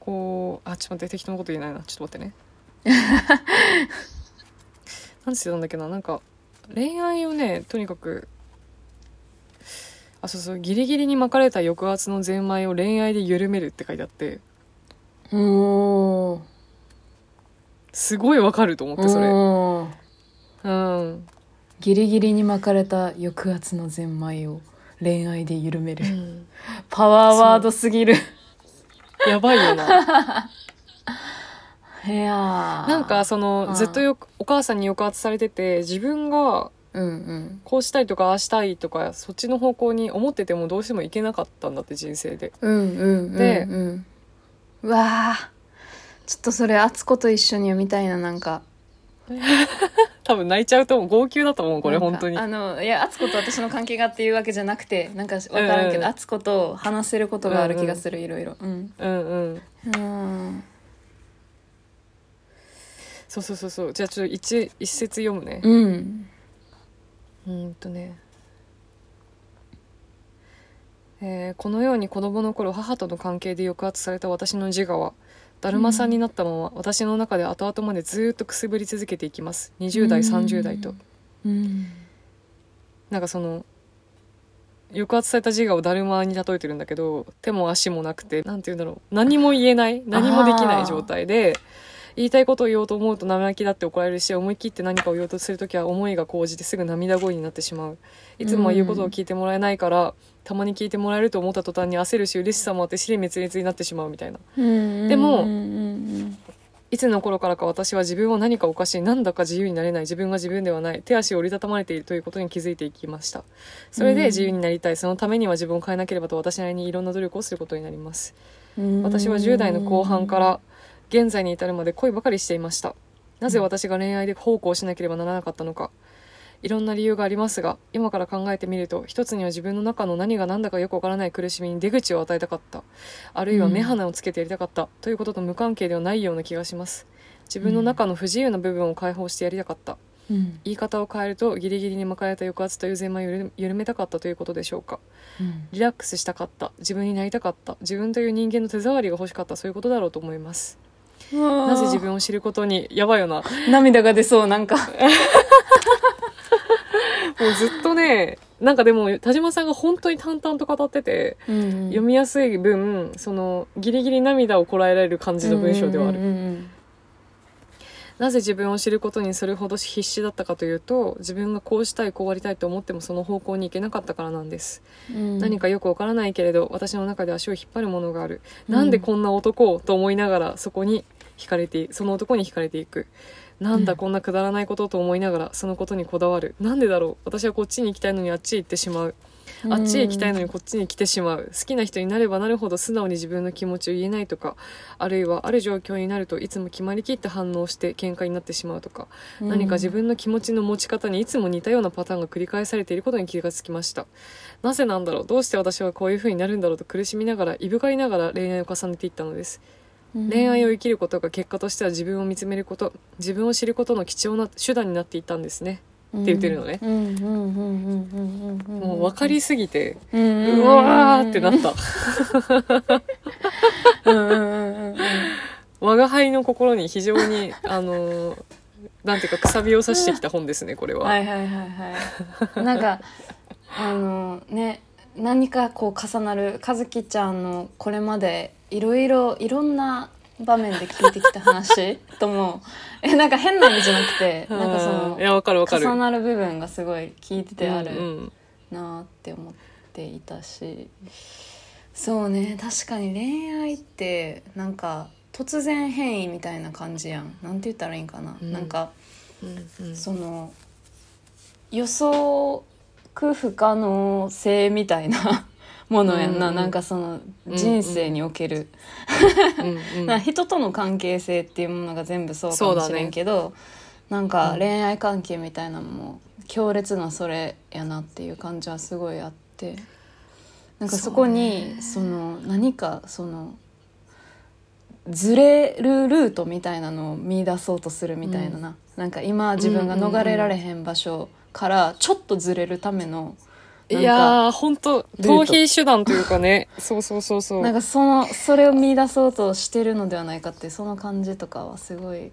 こうあちょっと待って適当なこと言えないな。ちょっと待ってね。なんて言ってたんだっけななんか恋愛をねとにかくあそうそうギリギリに巻かれた抑圧のゼンマイを恋愛で緩めるって書いてあって。おーすごいわかると思ってそれ。うん、ギリギリに巻かれた抑圧のゼンマイを恋愛で緩める、パワーワードすぎる。やばいよな。いやー。なんかそのうん。ずっとよくお母さんに抑圧されてて自分がうんうん。こうしたいとかああしたいとかそっちの方向に思っててもどうしてもいけなかったんだって人生で。うんうんうんでうん。うわちょっとそれ敦子と一緒に読みたいななんか多分泣いちゃうと思う。号泣だと思うこれ本当に。あのいや敦子と私の関係がっていうわけじゃなくてなんか分からんけうん。ど敦子と話せることがある気がする、いろいろ。うんうん。うん。うん。そうそうそうそう。じゃあちょっと一一節読むね。うん。うーんとね、えーこのように子供の頃母との関係で抑圧された私の自我はだるまさんになったまま、私の中で後々までずーっとくすぶり続けていきます。20代30代と。うん。なんかその抑圧された自我をだるまに例えてるんだけど手も足もなくてなんて言うんだろう。何も言えない。何もできない状態で言いたいことを言おうと思うと生意気だって怒られるし思い切って何かを言おうとする時は思いが高じてすぐ涙声になってしまう。いつもは言うことを聞いてもらえないから、たまに聞いてもらえると思った途端に焦るし嬉しさもあって尻滅裂になってしまうみたいな。うんでもいつの頃からか私は自分は何かおかしいなんだか自由になれない。自分が自分ではない。手足を折りたたまれているということに気づいていきました。それで自由になりたい。そのためには自分を変えなければと私なりにいろんな努力をすることになります。うん。私は10代の後半から現在に至るまで恋ばかりしていました。なぜ私が恋愛で奉公しなければならなかったのか。いろんな理由がありますが今から考えてみると一つには自分の中の何が何だかよくわからない苦しみに出口を与えたかった。あるいは目鼻をつけてやりたかった、ということと無関係ではないような気がします。自分の中の不自由な部分を解放してやりたかった。うん。言い方を変えるとギリギリに巻かれた抑圧という全枚を緩緩めたかったということでしょうか。うん。リラックスしたかった。自分になりたかった。自分という人間の手触りが欲しかった。そういうことだろうと思いますなぜ自分を知ることにやばいよな。も涙が出そうなんか。うずっとねなんかでも田島さんが本当に淡々と語ってて、読みやすい分そのギリギリ涙をこらえられる感じの文章ではある、うんうんなぜ自分を知ることにそれほど必死だったかというと自分がこうしたいこうありたいと思ってもその方向に行けなかったからなんです、うん。何かよくわからないけれど私の中で足を引っ張るものがある、なんでこんな男をと思いながらそこに惹かれてその男に惹かれていく。なんだこんなくだらないことと思いながらそのことにこだわる。なんでだろう。私はこっちに行きたいのにあっちへ行ってしまう。あっちへ行きたいのにこっちに来てしまう。好きな人になればなるほど素直に自分の気持ちを言えないとかあるいはある状況になるといつも決まりきって反応して喧嘩になってしまうとか、うん。何か自分の気持ちの持ち方にいつも似たようなパターンが繰り返されていることに気がつきました。なぜなんだろう。どうして私はこういう風になるんだろうと苦しみながらいぶかりながら恋愛を重ねていったのです恋愛を生きることが結果としては自分を見つめること自分を知ることの貴重な手段になっていったんですね。って言ってるのね。もう分かりすぎてうわーってなった。我が輩の心に非常にあのーなんていうかくさびを刺してきた本ですねこれは、はいはいはいはい。なんかあのね何かこう重なる和樹ちゃんのこれまでいろいろいろんな場面で聞いてきた話 ともえなんか変な意味じゃなくてなんかそのいやわかるわかる。重なる部分がすごい聞いててあるうんうん。なって思っていたし。そうね確かに恋愛ってなんか突然変異みたいな感じやん。なんて言ったらいいんかな、うん。なんかうんうん。その予想不可能性みたいなものやんな、うんうんなんかその人生における、うんうん な人との関係性っていうものが全部そうかもしれんけど、なんかうん。恋愛関係みたいなのも強烈なそれやなっていう感じはすごいあって。なんかそこにそ,、の何かそのずれるルートみたいなのを見出そうとするみたいなな、なんか今自分が逃れられへん場所からちょっとずれるためのいやー本当逃避手段というかね。そうそうそうそう。なんかそのそれを見出そうとしてるのではないかってその感じとかはすごい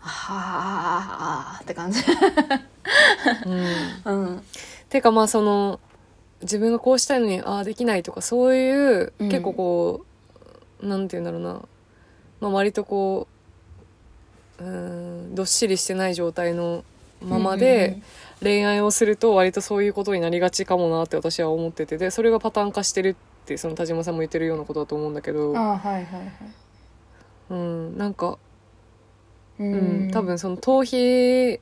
あはーって感じ。うん。うん。てかまあその自分がこうしたいのにああできないとかそういう、うん。結構こうなんて言うんだろうな、まあ、割とこううーんどっしりしてない状態のままで恋愛をすると割とそういうことになりがちかもなって私は思っててでそれがパターン化してるってその田島さんも言ってるようなことだと思うんだけど、はいはいはい。うん、なんか、ううん、多分その逃避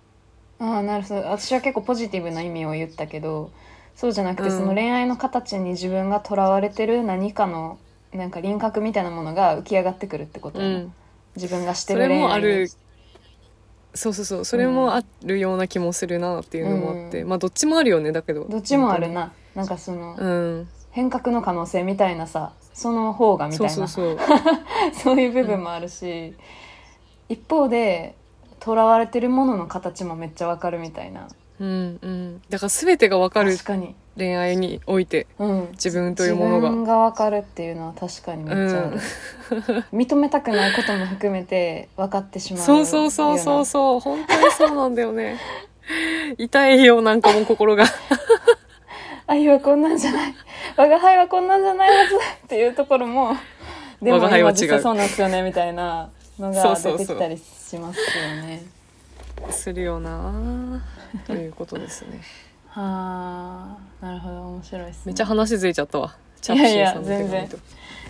ああなるほど。私は結構ポジティブな意味を言ったけどそうじゃなくて、うん。その恋愛の形に自分がとらわれてる何かのなんか輪郭みたいなものが浮き上がってくるってことやな、うん。自分がしてる恋愛にもあるそうそうそう。それもあるような気もするなっていうのもあって、うん。まあどっちもあるよね。だけど。どっちもあるな。なんかその、うん。変革の可能性みたいなさその方がみたそいうな そういう部分もあるし、一方で囚われてるものの形もめっちゃわかるみたいな。うんうん。だから全てが分かる。確かに、恋愛においてうん、自分というものが。自分がわかるっていうのは確かにめっちゃある、認めたくないことも含めて分かってしまうそうそうそうそううそう。本当にそうなんだよね。痛いよなんかもう心が。愛はこんなんじゃない。我が輩はこんなんじゃないはずっていうところもでも我が輩は違う。今実際そうなんですよねみたいなのがそうそうそう。出てきたりしますよね。するよなということですねはあなるほど面白いですね。めっちゃ話ずれちゃったわ。チャプシーさんの手紙と。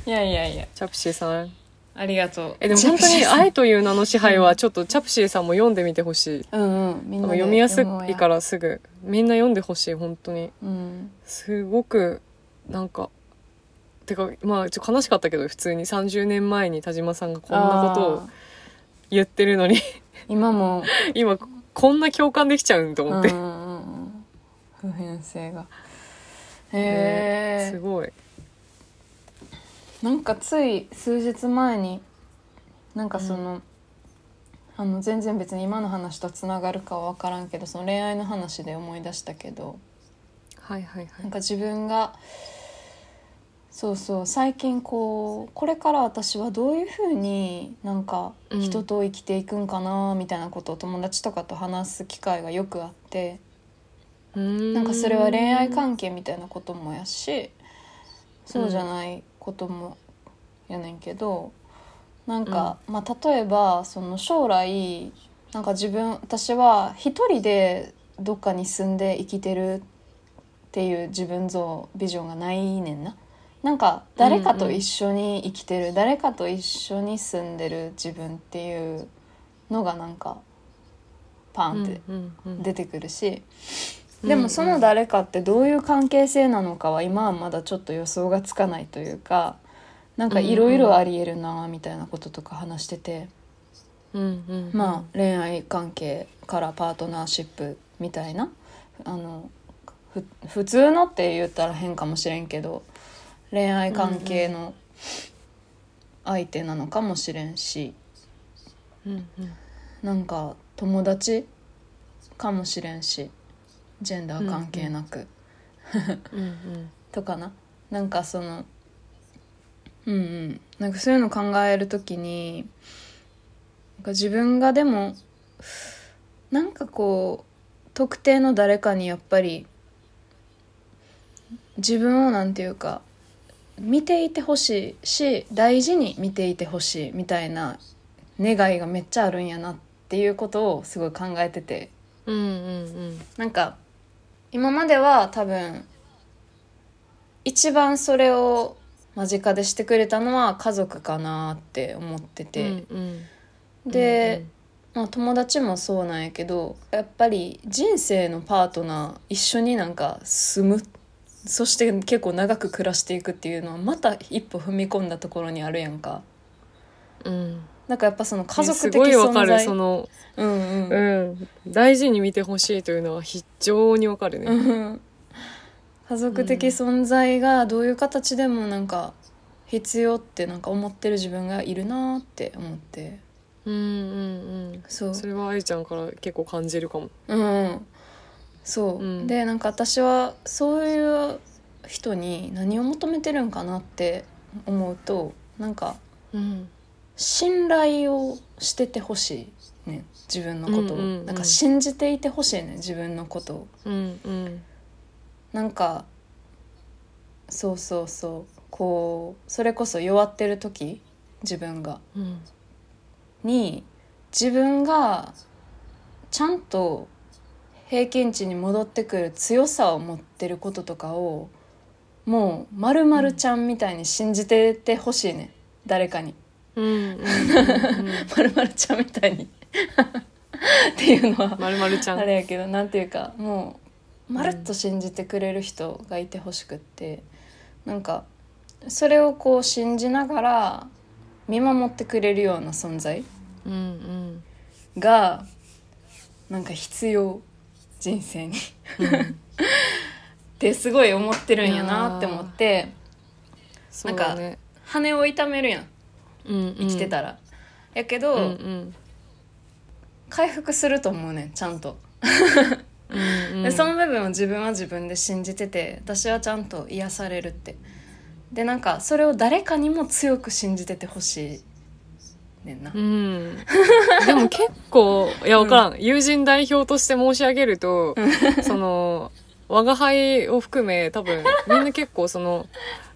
いやいや全いや。いやいやチャプシーさん。ありがとう。えでも本当に「愛という名の支配」はちょっとチャプシーさんも読んでみてほしい。うんうん読みやすいからすぐみんな読んでほしい本当に。うんすごくなんかてかまあちょっと悲しかったけど普通に。30年前に田島さんがこんなことを言ってるのに。今も。今こんな共感できちゃうんと思って、うん普遍性が。ねへえすごい。なんかつい数日前になんかその、あの全然別に今の話とつながるかは分からんけどその恋愛の話で思い出したけどはいはいはい。なんか自分がそうそう最近こうこれから私はどういうふうになんかうん。人と生きていくんかなみたいなことを友達とかと話す機会がよくあってななんかそれは恋愛関係みたいなこともやしそうじゃないこともやねんけどなんか、まあ、例えばその将来なんか自分私は一人でどっかに住んで生きてるっていう自分像ビジョンがないねんな。なんか誰かと一緒に生きてる、誰かと一緒に住んでる自分っていうのがなんかパンってうんうんうん。出てくるし、うんでもその誰かってどういう関係性なのかは今はまだちょっと予想がつかないというかなんかいろいろありえるなみたいなこととか話してて、うんうんまあ恋愛関係からパートナーシップみたいな。あのふ普通のって言ったら変かもしれんけど恋愛関係の相手なのかもしれんし、うんうん。なんか友達かもしれんしジェンダー関係なく。とかな。なんかそのうんうん。なんかそういうの考えるときになんか自分がでもなんかこう特定の誰かにやっぱり自分をなんていうか見ていてほしいし大事に見ていてほしいみたいな願いがめっちゃあるんやなっていうことをすごい考えてて。うんうんうん。なんか今までは多分一番それを間近でしてくれたのは家族かなって思ってて、うんで、まあ、友達もそうなんやけどやっぱり人生のパートナー一緒になんか住む。そして結構長く暮らしていくっていうのはまた一歩踏み込んだところにあるやんか。うんうんなんかやっぱその家族す的ごいわかる存在。そのうんうん。うん。大事に見てほしいというのは非常にわかるね。う ん家族的存在がどういう形でもなんか必要ってなんか思ってる自分がいるなって思って。うんうんうん。そう。それは愛ちゃんから結構感じるかも。うん。そう、うん。でなんか私はそういう人に何を求めてるんかなって思うとなんかうん信頼をしててほしいね自分のことを、うんうんうん。なんか信じていてほしいね自分のことを。うんうん。なんかそうそうそう。こうそれこそ弱ってる時自分が。うん。に自分がちゃんと平均値に戻ってくる強さを持ってることとかをもうまるまるちゃんみたいに信じててほしいね誰かに。うんうんうんまるまるちゃんみたいに。っていうのは。まるまるちゃん。あれやけどなんていうかもうまるっと信じてくれる人がいてほしくって、なんかそれをこう信じながら見守ってくれるような存在うんうん。がなんか必要人生に。ってすごい思ってるんやなって思って。そうだね。羽を痛めるやんうんうん生きてたら、やけど、うんうん回復すると思うねんちゃんと、うんうん。でその部分を自分は自分で信じてて私はちゃんと癒されるって。でなんかそれを誰かにも強く信じててほしいねんな、うん、でも結構いや分からん、友人代表として申し上げるとその我が輩を含め多分みんな結構その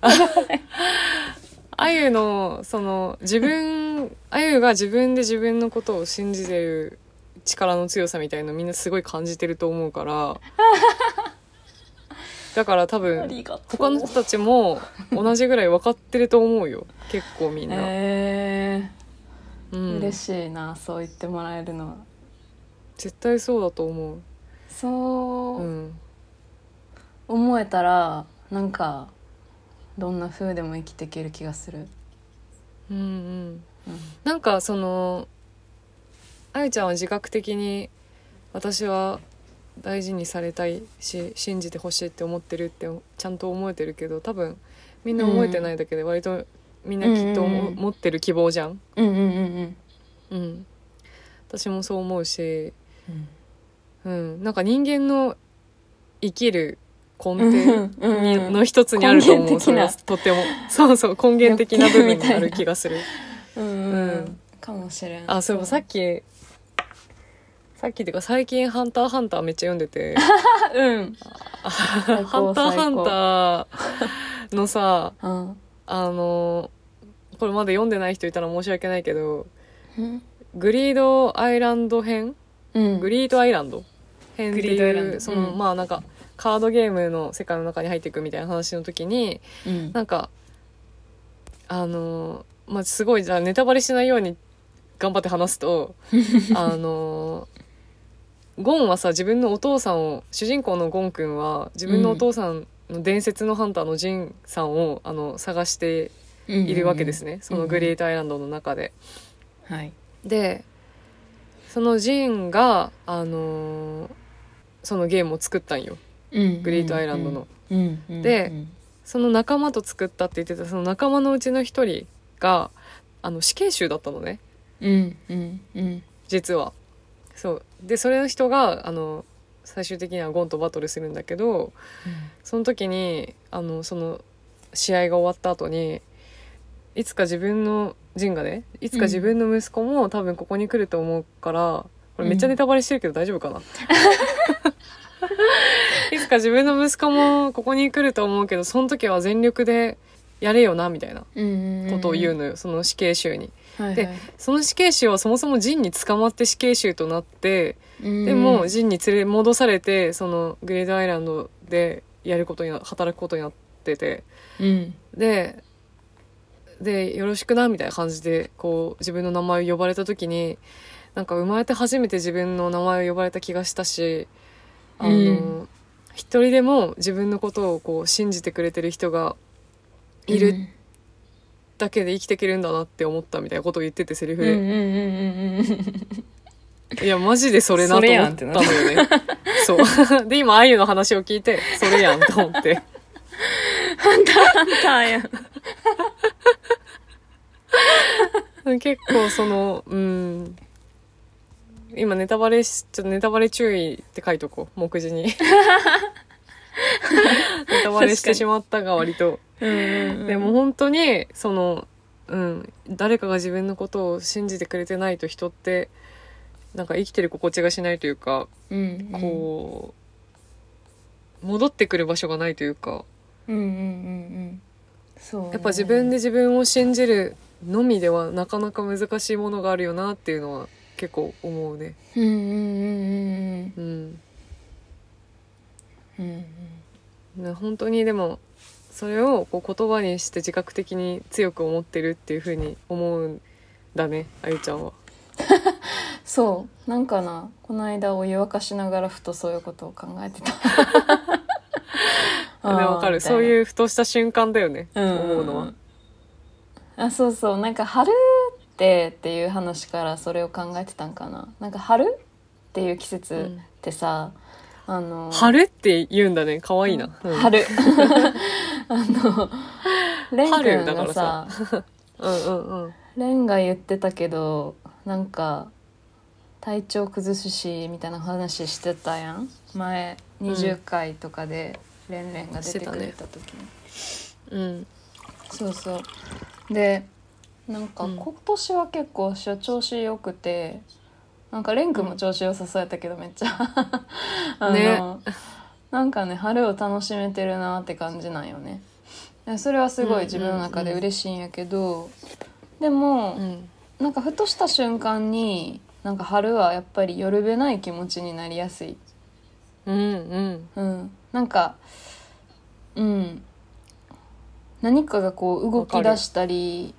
あゆのその自分あゆが自分で自分のことを信じてる力の強さみたいのみんなすごい感じてると思うから。だから多分他の人たちも同じぐらい分かってると思うよ。結構みんな、えー。うん、嬉しいなそう言ってもらえるの。は絶対そうだと思う。そう、うん。思えたらなんかどんな風でも生きていける気がする、うんうん。うん。なんかそのあゆちゃんは自覚的に私は大事にされたいし信じてほしいって思ってるってちゃんと思えてるけど多分みんな思えてないだけで割とみんなきっとうん持ってる希望じゃん、うんうんうん。うん、私もそう思うし、うん。うん、なんか人間の生きる根うん底の一つにあると思う、それはとても。そうそう根源的な部分にある気がする。うんうんかもしれん。あそういえばさっきさっきっていうか最近「ハンターハンター」めっちゃ読んでて。うん「ハン高ターハンター」のさうん。あのこれまだ読んでない人いたら申し訳ないけどうん。グリードアイランド編？うん。グリードアイランド編っていうその、うん。まあなんかカードゲームの世界の中に入っていくみたいな話の時にうん。なんかあのまあすごいじゃあネタバレしないように頑張って話すと あのゴンはさ自分のお父さんを主人公のゴンくんは自分のお父さんの伝説のハンターのジンさんをあの探しているわけですね、そのグレートアイランドの中で。はい。でそのジンがあのそのゲームを作ったんよググレートアイランドの。うんうんでその仲間と作ったって言ってたその仲間のうちの一人があの死刑囚だったのね。うんうんうん。実は。そう。でそれの人があの最終的にはゴンとバトルするんだけどその時にあのその試合が終わった後にいつか自分のジンがねいつか自分の息子も多分ここに来ると思うからこれめっちゃネタバレしてるけど大丈夫かな、いつか自分の息子もここに来ると思うけどその時は全力でやれよなみたいなうんことを言うのよ、その死刑囚に。ではいはい。その死刑囚はそもそもジンに捕まって死刑囚となってうんでもジンに連れ戻されてそのグレードアイランドでやることにな働くことになってて。うん。ででよろしくなみたいな感じでこう自分の名前を呼ばれた時になんか生まれて初めて自分の名前を呼ばれた気がしたしあの、うん一人でも自分のことをこう信じてくれてる人がいるだけで生きていけるんだなって思ったみたいなことを言っててセリフで、うんうんうんうんうんいやマジでそれなと思ったのよね。そう。で今あゆの話を聞いてそれやんと思って。ハンターや 結構そのうん今ネタバレしちょっとネタバレ注意って書いとこう。目次に。ネタバレしてしまったが割と。うんうんうん。でも本当にそのうん。誰かが自分のことを信じてくれてないと人ってなんか生きてる心地がしないというかうんうん。こう戻ってくる場所がないというか。うんうんうんうん。そうね。やっぱ自分で自分を信じるのみではなかなか難しいものがあるよなっていうのは結構思うね。うんうんうんうんうん。うん。うんね本当にでもそれをこう言葉にして自覚的に強く思ってるっていうふうに思うんだねあゆちゃんは。そう。なんかなこの間お湯沸かしながらふとそういうことを考えてた。でわかる。そうういうふとした瞬間だよね、ん思うのは。あそうそう。なんか春ってっていう話からそれを考えてたんかな。なんか春っていう季節ってさ、あの春って言うんだね。可愛いな、うん。春。あのレンがささ。うんうんうん。レンが言ってたけどなんか体調崩すしみたいな話してたやん。前20回とかでレンレンが出てくれた時に、うん。そうそう。でなんかうん。今年は結構調子良くてなんかレン君も調子良さそうやったけどめっちゃ。あの、ね。なんかね春を楽しめてるなって感じなんよね。でそれはすごい自分の中で嬉しいんやけど、でも、うん。なんかふとした瞬間になんか春はやっぱり夜べない気持ちになりやすい。うんうん。うん、なんかうん。何かがこう動き出したり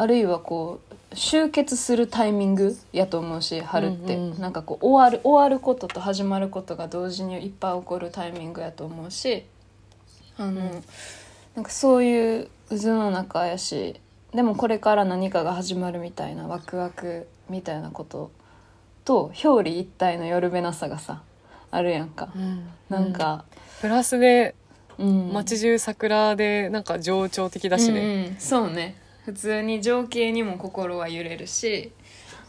あるいはこう集結するタイミングやと思うし春って、うんうんなんかこう終わる終わることと始まることが同時にいっぱい起こるタイミングやと思うしあの、ん。なんかそういう渦の中やしでもこれから何かが始まるみたいなワクワクみたいなことと表裏一体の夜べなさがさあるやんか。うん。なんか、プラスでうん、街中桜でなんか情緒的だしね、うんうん。そうね普通に情景にも心は揺れるし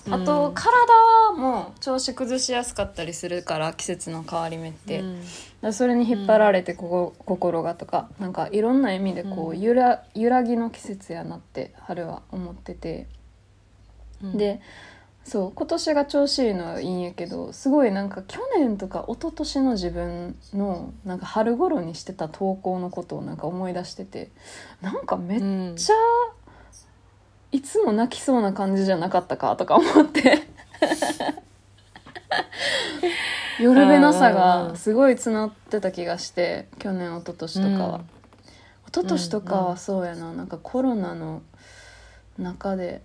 あうとん体も調子崩しやすかったりするから季節の変わり目って、うん。らそれに引っ張られてここ、心がとかなんかいろんな意味でこう、うん。揺ら揺らぎの季節やなって春は思ってて、うん。でそう今年が調子いいのはいいんやけどすごいなんか去年とか一昨年の自分のなんか春頃にしてた投稿のことをなんか思い出しててなんかめっうん。ちゃいつも泣きそうな感じじゃなかったかとか思って。夜べなさがんすごい募ってた気がして去年一昨年とかは、うん。一昨年とかはそうやな。なんかコロナの中で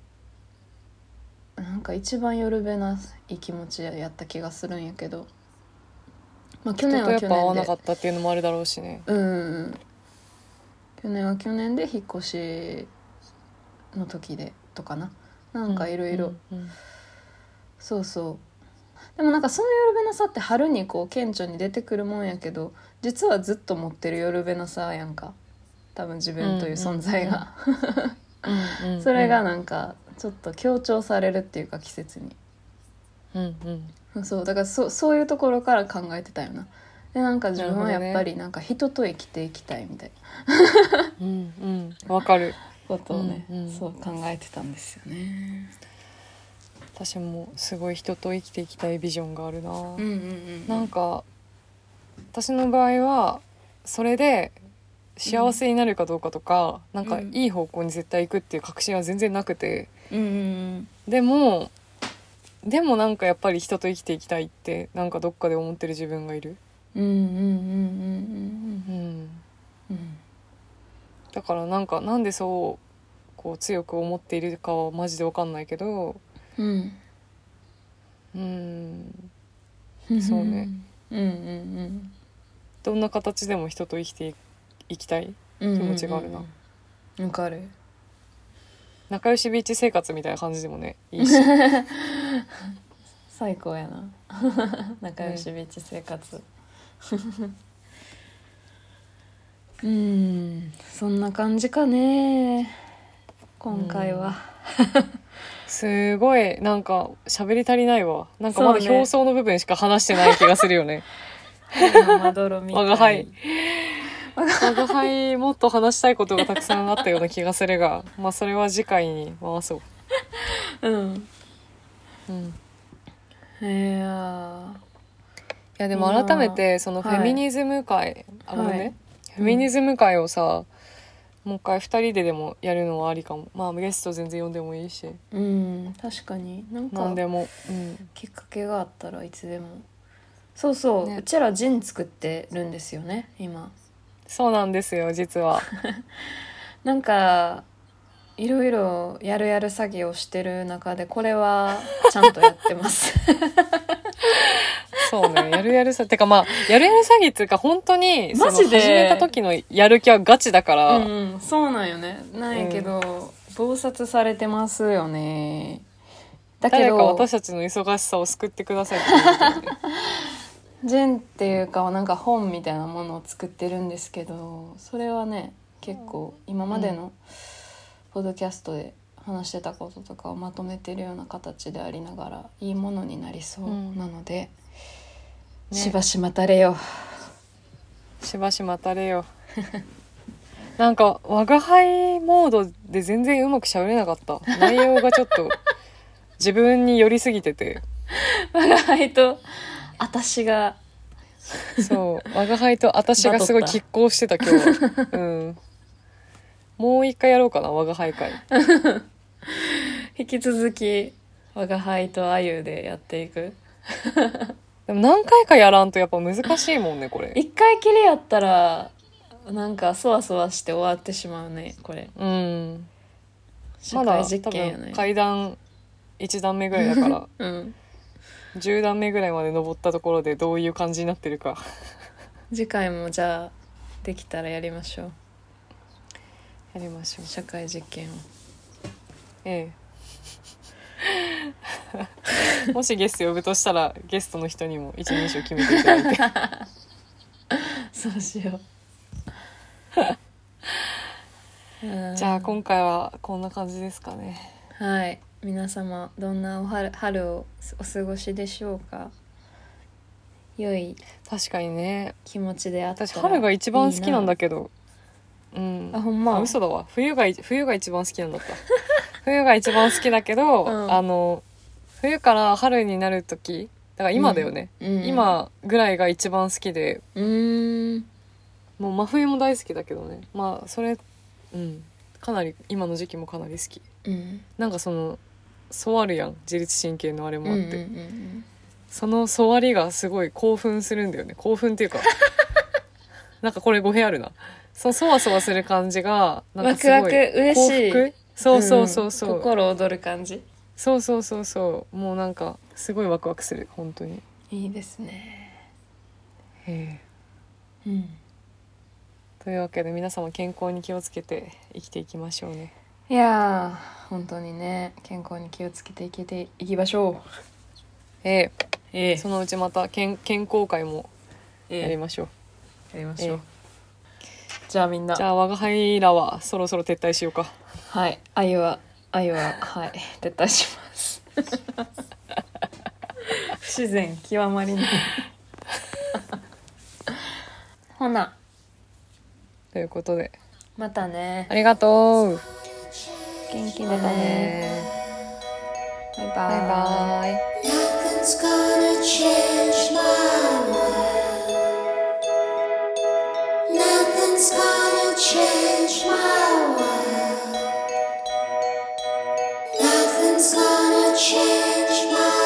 なんか一番夜べない気持ちやった気がするんやけど。まあ去年は去年で。ぱ合わなかったっていうのもあるだろうしね。うん。去年は去年で引っ越しの時でとかな。なんかいろいろそうそう。でもなんかその夜べなさって春にこう顕著に出てくるもんやけど実はずっと持ってる夜べなさやんか。多分自分という存在が、それがなんかちょっと強調されるっていうか季節に。うんうん。そうだからそそういうところから考えてたよな。でなんか自分はやっぱりなんか人と生きていきたいみたいな。うんうん。わかることをね、うんうんそう考えてたんですよね。私もすごい人と生きていきたいビジョンがあるな、うんうんうんなんか私の場合はそれで幸せになるかどうかとか、なんかうん。いい方向に絶対行くっていう確信は全然なくて。うんうん。でもでもなんかやっぱり人と生きていきたいってなんかどっかで思ってる自分がいる、うんうんうんうんうんうん、うん。うんだからなんかなんでそうこう強く思っているかはマジで分かんないけどうん。うん。うんそうねうんうん。どんな形でも人と生きていきたい？うん気持ちがあるな。わかる。仲良しビーチ生活みたいな感じでもねいいし。最高やな。仲良しビーチ生活うんそんな感じかね。今回は、すごいなんか喋り足りないわ。なんかまだ表層の部分しか話してない気がするよね。まどろみたい。我が輩輩もっと話したいことがたくさんあったような気がするがまあそれは次回に回そう、うん。うん、いいややでも改めてそのフェミニズム会、あごめんね、はいフェミニズム会をさもう一回2人ででもやるのはありかも。まあゲスト全然呼んでもいいし。うん確かに。なんか何でも、うん、きっかけがあったらいつでも。そうそう、ね。うちらジン作ってるんですよね今。そうなんですよ実は。なんかいろいろやるやる詐欺をしてる中でこれはちゃんとやってます。そうね、やるやるさ、てかまあ、やるやる詐欺っていうか、本当に、マジで？始めた時のやる気はガチだから、うんうん。そうなんよね。なんやけど、忙殺されてますよね。だけ誰かど私たちの忙しさを救ってくださいってねジェンっていうかなんか本みたいなものを作ってるんですけどそれはね結構今までのポッドキャストで話してたこととかをまとめてるような形でありながらいいものになりそうなので、ね。しばし待たれよしばし待たれよ なんか我が輩モードで全然うまくしゃべれなかった。内容がちょっと自分に寄りすぎてて。我が輩と私が。そう。我が輩と私がすごい拮抗してた今日は。うんもう一回やろうかな我が輩会。引き続き我が輩とあゆでやっていく。でも何回かやらんとやっぱ難しいもんねこれ。一回きりやったらなんかそわそわして終わってしまうねこれ。うん。社まだ会実多験やね。分階段1段目ぐらいだから。うん。10段目ぐらいまで登ったところでどういう感じになってるか。次回もじゃあできたらやりましょうやりましょう。社会実験を。ええ。もしゲスト呼ぶとしたらゲストの人にも一人称決めていただいて。そうしよう。う んじゃあ今回はこんな感じですかね。はい。皆様どんなお春春をお過ごしでしょうか。良い確かにね。気持ちであったら私春が一番好きなんだけけどうん。あほんま？あ嘘だわ。冬がい冬が一番好きなんだった。冬が一番好きだけど、うん。あの冬から春になる時だから今だよね、うん。今ぐらいが一番好きで。うーん。もう真冬も大好きだけどね。まあそれうん。かなり今の時期もかなり好き。うん。なんかそのそわるやん。自律神経のあれもあって、うんうんうん。そのそわりがすごい興奮するんだよね。興奮っていうか なんかこれ語弊あるなそのそわそわする感じがなんかすごいワクワク嬉しい。幸福？そうそうそうそう、ん。心躍る感じ。そうそうそうそう。もうなんかすごいワクワクする本当に。いいですね。ええ。うん。というわけで皆様健康に気をつけて生きていきましょうね。いやー本当にね。健康に気をつけていけていきましょえうええ。そのうちまた健健康会もやりましょう、やりましょう、えじゃあみんな。じゃあ我が輩らはそろそろ撤退しようか。はい。あゆはあゆははい。撤退します。不自然極まりない。ほな。ということで。またね。ありがとう。元気でね。ね。バイババイバイ Nothing's gonna change my